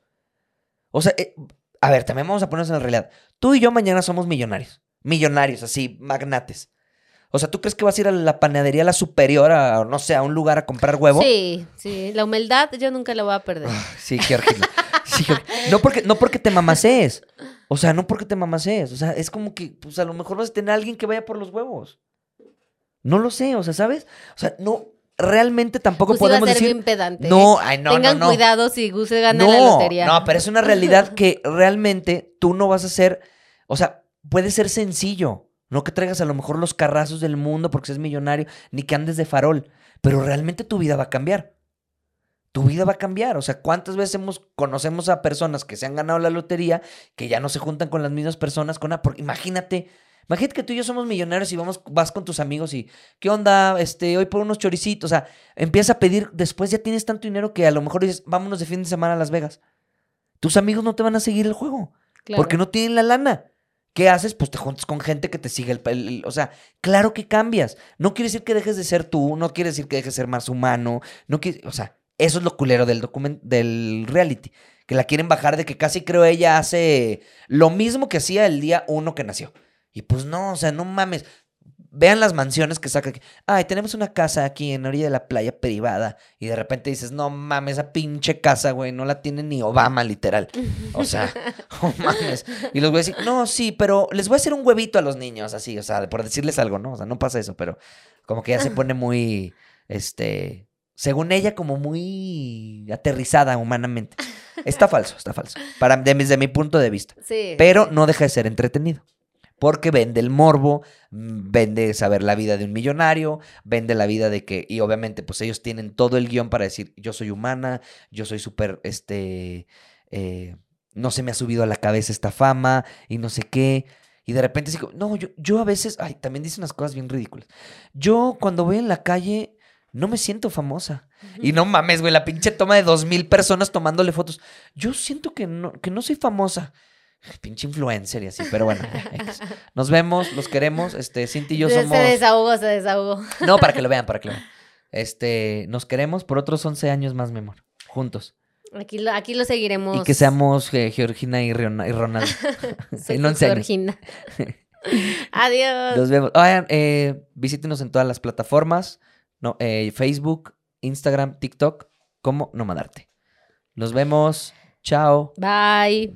O sea, eh, a ver, también vamos a ponernos en la realidad. Tú y yo mañana somos millonarios. Millonarios, así, magnates. O sea, ¿tú crees que vas a ir a la panadería La Superior, a, no sé, a un lugar a comprar huevo? Sí, sí. La humildad yo nunca la voy a perder. Ah, Sí, Georgina. Sí. No porque, no porque te mamasees. O sea, no porque te mamasees. O sea, es como que, pues a lo mejor vas a tener a alguien que vaya por los huevos. No lo sé, o sea, ¿sabes? O sea, no, realmente tampoco a podemos ser decir. pedante. No, ay, no, Tengan no, no. cuidado si Gus gana no, la lotería. No, pero es una realidad que realmente tú no vas a ser, o sea, puede ser sencillo. No que traigas a lo mejor los carrazos del mundo porque seas millonario, ni que andes de farol, pero realmente tu vida va a cambiar. Tu vida va a cambiar. O sea, ¿cuántas veces hemos, conocemos a personas que se han ganado la lotería, que ya no se juntan con las mismas personas? Con una, porque imagínate, imagínate que tú y yo somos millonarios y vamos, vas con tus amigos y, ¿qué onda? Este, hoy por unos choricitos. O sea, empieza a pedir, después ya tienes tanto dinero que a lo mejor dices, vámonos de fin de semana a Las Vegas. Tus amigos no te van a seguir el juego. Claro. Porque no tienen la lana. ¿Qué haces? Pues te juntas con gente que te sigue el, O sea, claro que cambias. No quiere decir que dejes de ser tú, no quiere decir que dejes de ser más humano. No quiere, o sea, eso es lo culero del document, del reality. Que la quieren bajar de que casi creo ella hace lo mismo que hacía el día uno que nació. Y pues no, o sea, no mames. Vean las mansiones que saca. Ay, tenemos una casa aquí en la orilla de la playa privada. Y de repente dices, no mames, esa pinche casa, güey, no la tiene ni Obama, literal. O sea, no mames. Y los voy a decir, no, sí, pero les voy a hacer un huevito a los niños, así, o sea, por decirles algo, ¿no? O sea, no pasa eso, pero como que ya se pone muy, este, según ella, como muy aterrizada humanamente. Está falso, está falso. Para, de- desde mi punto de vista. Sí. Pero no deja de ser entretenido. Porque vende el morbo, vende saber la vida de un millonario, vende la vida de que, y obviamente, pues ellos tienen todo el guion para decir, yo soy humana, yo soy súper, este, eh, no se me ha subido a la cabeza esta fama y no sé qué. Y de repente sí, no, yo, yo a veces, ay, también dice unas cosas bien ridículas. Yo cuando voy en la calle no me siento famosa. Y no mames, güey, la pinche toma de dos mil personas tomándole fotos. Yo siento que no, que no soy famosa. Pinche influencer y así, pero bueno. Nos vemos, los queremos. Este, Cinti y yo somos. Se desahogó, se desahogó. No, para que lo vean, para que lo vean. Este, nos queremos por otros 11 años más, mi amor. Juntos. Aquí lo, aquí lo seguiremos. Y que seamos eh, Georgina y, Riona- y Ronaldo. Soy en 11 años. Georgina. Adiós. Nos vemos. Oigan, eh, visítenos en todas las plataformas. No, eh, Facebook, Instagram, TikTok, como Nomadarte. Nos vemos. Chao. Bye.